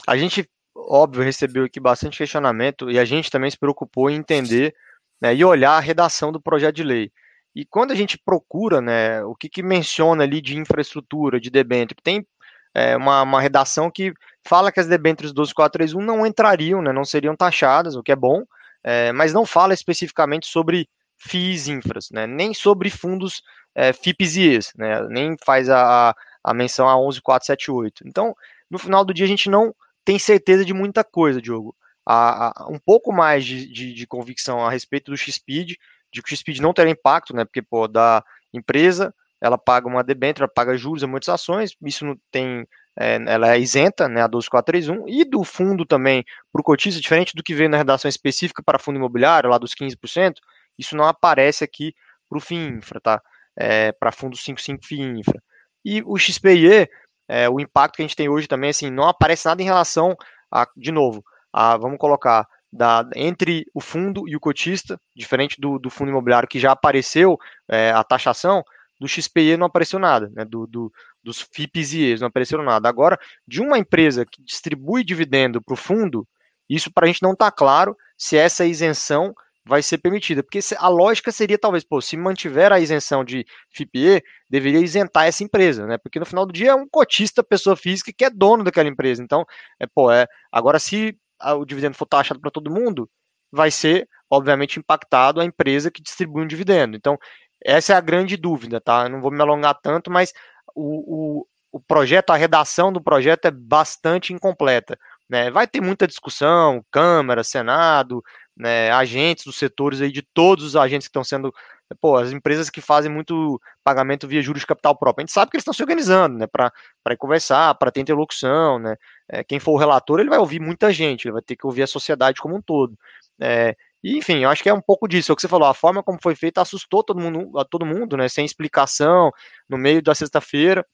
A gente óbvio, recebeu aqui bastante questionamento e a gente também se preocupou em entender né, e olhar a redação do projeto de lei. E quando a gente procura né, o que, que menciona ali de infraestrutura, de debênture, tem é, uma, uma, redação que fala que as debêntures 12431 não entrariam, né, não seriam taxadas, o que é bom, é, mas não fala especificamente sobre FIIs infras, né, nem sobre fundos é, FIPs e ES, né, nem faz a, a menção a 11478. Então, no final do dia, a gente não tem certeza de muita coisa, Diogo. Há, há um pouco mais de, de, de, convicção a respeito do X-Speed, de que o X-Speed não terá impacto, né? Porque, pô, da empresa, ela paga uma debênture, ela paga juros, amortizações, isso não tem, é, ela é isenta, né, a 12431, e do fundo também, para o cotista, diferente do que vem na redação específica para fundo imobiliário, lá dos 15%, isso não aparece aqui para o FII Infra, tá? É, para fundo 55 FII Infra. E o XPIE, é, o impacto que a gente tem hoje também, assim, não aparece nada em relação a, de novo, a, vamos colocar, da, entre o fundo e o cotista, diferente do, do fundo imobiliário que já apareceu é, a taxação, do XPE não apareceu nada, né, do, do, dos FIPs e ES não apareceram nada. Agora, de uma empresa que distribui dividendo para o fundo, isso para a gente não está claro se essa isenção vai ser permitida. Porque a lógica seria, talvez, pô, se mantiver a isenção de FIPE, deveria isentar essa empresa, né? Porque no final do dia é um cotista, pessoa física, que é dono daquela empresa. Então, é, pô, é. Agora, se o dividendo for taxado para todo mundo, vai ser, obviamente, impactado a empresa que distribui um dividendo. Então, essa é a grande dúvida, tá? Eu não vou me alongar tanto, mas o, o, o projeto, a redação do projeto é bastante incompleta. Né? Vai ter muita discussão, Câmara, Senado, né, agentes dos setores aí de todos os agentes que estão sendo, pô, as empresas que fazem muito pagamento via juros de capital próprio. A gente sabe que eles estão se organizando, né, para conversar, para ter interlocução, né. É, quem for o relator, ele vai ouvir muita gente, ele vai ter que ouvir a sociedade como um todo. É, e, enfim, eu acho que é um pouco disso, é o que você falou, a forma como foi feita assustou todo mundo, a todo mundo, né, sem explicação, no meio da sexta-feira.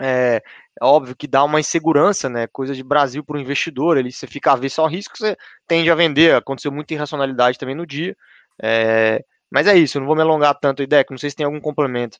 É, é óbvio que dá uma insegurança, né? Coisa de Brasil para o investidor, ele você fica a ver só risco, você tende a vender. Aconteceu muita irracionalidade também no dia. É, mas é isso, não vou me alongar tanto, Ideco. Não sei se tem algum complemento.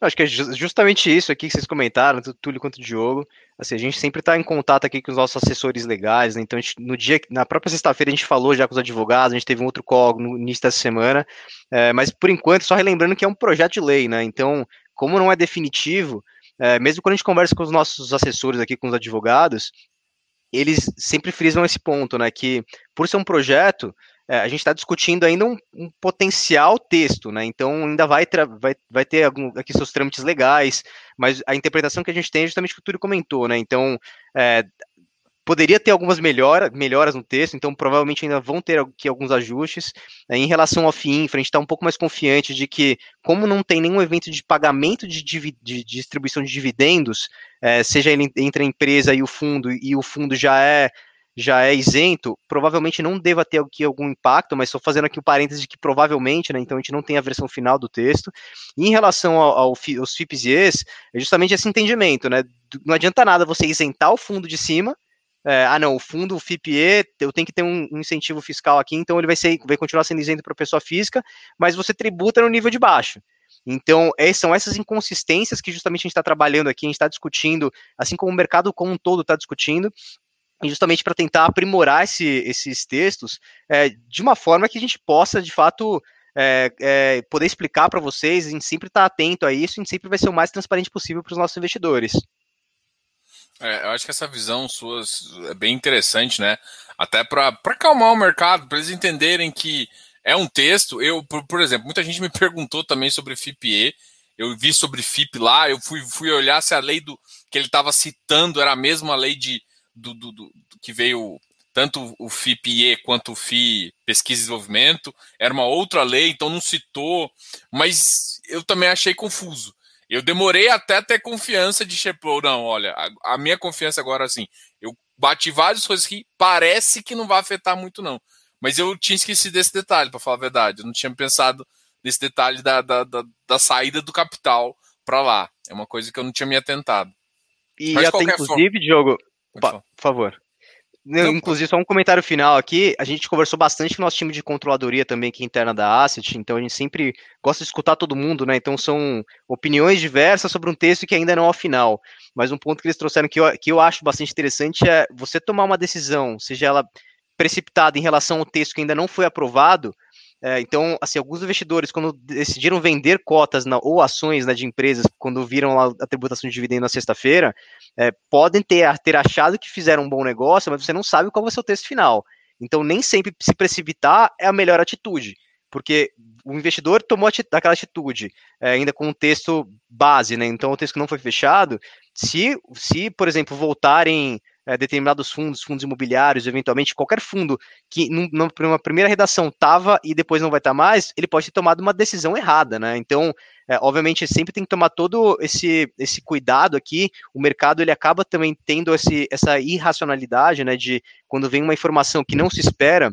Acho que é justamente isso aqui que vocês comentaram, tanto Túlio quanto o Diogo. Assim, a gente sempre está em contato aqui com os nossos assessores legais, né? Então, gente, no dia, na própria sexta-feira, a gente falou já com os advogados, a gente teve um outro call no início da semana, é, mas por enquanto, só relembrando que é um projeto de lei, né? Então, como não é definitivo, é, mesmo quando a gente conversa com os nossos assessores aqui, com os advogados, eles sempre frisam esse ponto, né? Que por ser um projeto, é, a gente está discutindo ainda um, um, potencial texto, né? Então ainda vai, vai, vai ter algum, aqui seus trâmites legais, mas a interpretação que a gente tem é justamente o que o Túlio comentou, né? Então é, poderia ter algumas melhora, melhoras no texto, então provavelmente ainda vão ter aqui alguns ajustes. É, em relação ao FIINFRA, a gente está um pouco mais confiante de que, como não tem nenhum evento de pagamento de, de, distribuição de dividendos, é, seja entre a empresa e o fundo, e o fundo já é já é isento, provavelmente não deva ter aqui algum impacto, mas estou fazendo aqui o um parênteses de que provavelmente, né, então a gente não tem a versão final do texto. E em relação ao, ao, aos FIPS e ES, é justamente esse entendimento, né, não adianta nada você isentar o fundo de cima, é, ah não, o fundo o FIPE, eu tenho que ter um, incentivo fiscal aqui, então ele vai, ser, vai continuar sendo isento para pessoa física, mas você tributa no nível de baixo. Então, é, são essas inconsistências que justamente a gente está trabalhando aqui, a gente está discutindo, assim como o mercado como um todo está discutindo, justamente para tentar aprimorar esse, esses textos é, de uma forma que a gente possa, de fato, é, é, poder explicar para vocês, a gente sempre está atento a isso, a gente sempre vai ser o mais transparente possível para os nossos investidores. É, eu acho que essa visão sua é bem interessante, né? Até para acalmar o mercado, para eles entenderem que é um texto. Eu, por, por, exemplo, muita gente me [laughs] perguntou também sobre FIPE. Eu vi sobre FIP lá, eu fui, fui olhar se a lei do que ele estava citando era a mesma lei de, do, do, do, que veio tanto o FIPE quanto o FI Pesquisa e Desenvolvimento, era uma outra lei, então não citou, mas eu também achei confuso. Eu demorei até ter confiança de tipo, não, olha, a, a, minha confiança agora assim, eu bati várias coisas que parece que não vai afetar muito não, mas eu tinha esquecido desse detalhe, para falar a verdade, eu não tinha pensado nesse detalhe da, da, da, da saída do capital para lá, é uma coisa que eu não tinha me atentado. E até inclusive, forma... Diogo, por favor. Não, Inclusive, só um comentário final aqui. A gente conversou bastante com o nosso time de controladoria também, que é interna da Asset, então a gente sempre gosta de escutar todo mundo, né? Então são opiniões diversas sobre um texto que ainda não é o final. Mas um ponto que eles trouxeram que eu, que eu acho bastante interessante é você tomar uma decisão, seja ela precipitada em relação ao texto que ainda não foi aprovado, é, então, assim, alguns investidores, quando decidiram vender cotas na, ou ações né, de empresas, quando viram a, a tributação de dividendo na sexta-feira, é, podem ter, ter achado que fizeram um bom negócio, mas você não sabe qual vai ser o texto final. Então, nem sempre se precipitar é a melhor atitude, porque o investidor tomou aquela atitude, é, ainda com um texto base, né? Então, o texto que não foi fechado, se, se por exemplo, voltarem é, determinados fundos, fundos imobiliários, eventualmente qualquer fundo que numa primeira redação estava e depois não vai estar tá mais, ele pode ter tomado uma decisão errada, né? Então, é, obviamente, sempre tem que tomar todo esse, esse cuidado aqui. O mercado ele acaba também tendo esse, essa irracionalidade, né? De quando vem uma informação que não se espera,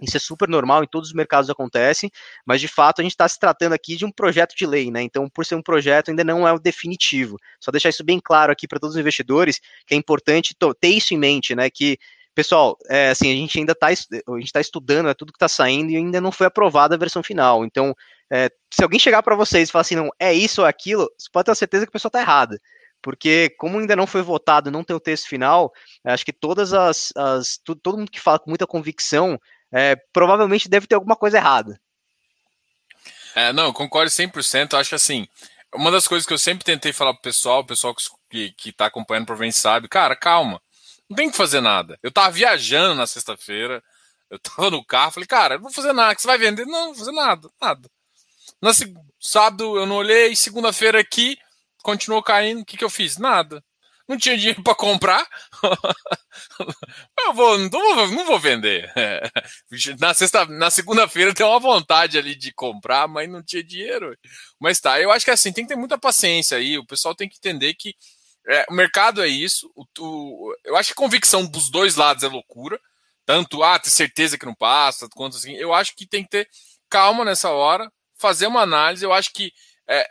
isso é super normal, em todos os mercados acontece, mas de fato a gente está se tratando aqui de um projeto de lei, né? Então, por ser um projeto, ainda não é o definitivo. Só deixar isso bem claro aqui para todos os investidores, que é importante ter isso em mente, né? Que, pessoal, é, assim, a gente ainda está tá estudando é, tudo que está saindo e ainda não foi aprovada a versão final. Então, é, se alguém chegar para vocês e falar assim, não, é isso ou aquilo, você pode ter certeza que a pessoa está errada porque como ainda não foi votado, não tem o texto final, acho que todas as, as todo mundo que fala com muita convicção é, provavelmente deve ter alguma coisa errada. É, não, concordo 100%. Acho que assim, uma das coisas que eu sempre tentei falar pro pessoal, o pessoal que, que tá acompanhando provavelmente sabe, cara, calma, não tem que fazer nada. Eu tava viajando na sexta-feira, eu tava no carro, falei, cara, não vou fazer nada, que você vai vender? Não, não vou fazer nada, nada. Na sábado eu não olhei, segunda-feira aqui, continuou caindo, o que, que eu fiz? Nada não tinha dinheiro para comprar. [laughs] eu vou, não vou, não vou vender. [laughs] Na sexta, na segunda-feira tem uma vontade ali de comprar, mas não tinha dinheiro. Mas tá, eu acho que assim tem que ter muita paciência aí. O pessoal tem que entender que é, o mercado é isso. O, o, eu acho que convicção dos dois lados é loucura. Tanto ah, ter certeza que não passa, quanto assim. Eu acho que tem que ter calma nessa hora, fazer uma análise. Eu acho que é,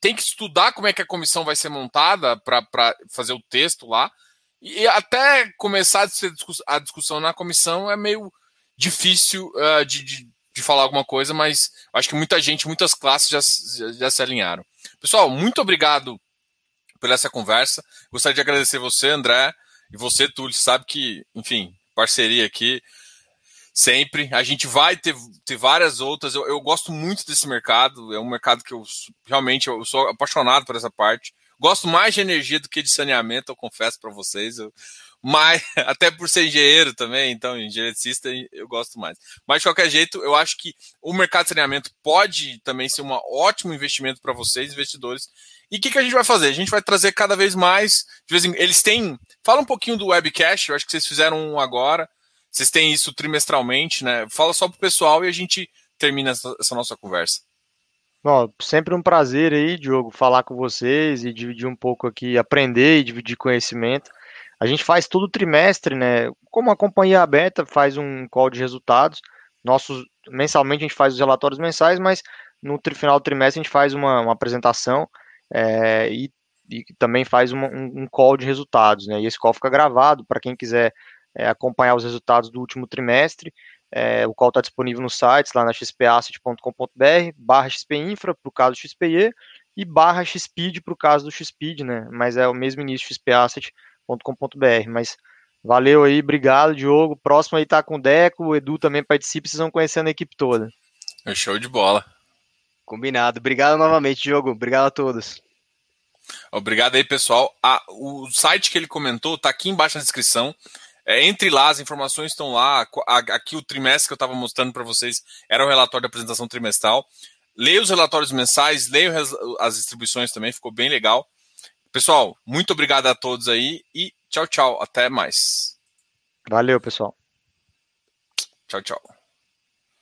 tem que estudar como é que a comissão vai ser montada para fazer o texto lá. E até começar a discussão na comissão é meio difícil uh, de, de, de, falar alguma coisa, mas acho que muita gente, muitas classes já, já se alinharam. Pessoal, muito obrigado por essa conversa. Gostaria de agradecer você, André, e você, Túlio. Sabe que, enfim, parceria aqui sempre. A gente vai ter, ter várias outras. Eu, eu, gosto muito desse mercado. É um mercado que eu realmente eu sou apaixonado por essa parte. Gosto mais de energia do que de saneamento, eu confesso para vocês. Eu, mas [laughs] até por ser engenheiro também, então engenheiricista eu gosto mais. Mas de qualquer jeito, eu acho que o mercado de saneamento pode também ser um ótimo investimento para vocês, investidores. E o que, que a gente vai fazer? A gente vai trazer cada vez mais. De vez em, eles têm. Fala um pouquinho do webcast, eu acho que vocês fizeram um agora. Vocês têm isso trimestralmente, né? Fala só pro pessoal e a gente termina essa, nossa conversa. Bom, sempre um prazer aí, Diogo, falar com vocês e dividir um pouco aqui, aprender e dividir conhecimento. A gente faz todo trimestre, né? Como a companhia aberta faz um call de resultados, nossos mensalmente a gente faz os relatórios mensais, mas no final do trimestre a gente faz uma, uma apresentação é, e, e, também faz uma, um, um, call de resultados, né? E esse call fica gravado para quem quiser é, acompanhar os resultados do último trimestre. É, o call está disponível nos sites, lá na xpasset.com.br, barra xpinfra para o caso do XPE e barra xpeed para o caso do xpeed, né? Mas é o mesmo início, xpasset.com.br. Mas valeu aí, obrigado, Diogo. Próximo aí tá com o Deco, o Edu também participa, vocês vão conhecendo a equipe toda. É show de bola. Combinado. Obrigado novamente, Diogo. Obrigado a todos. Obrigado aí, pessoal. Ah, o site que ele comentou está aqui embaixo na descrição. É, entre lá, as informações estão lá. Aqui o trimestre que eu estava mostrando para vocês era o relatório da apresentação trimestral. Leia os relatórios mensais, leia as distribuições também, ficou bem legal. Pessoal, muito obrigado a todos aí e tchau, tchau. Até mais. Valeu, pessoal. Tchau, tchau.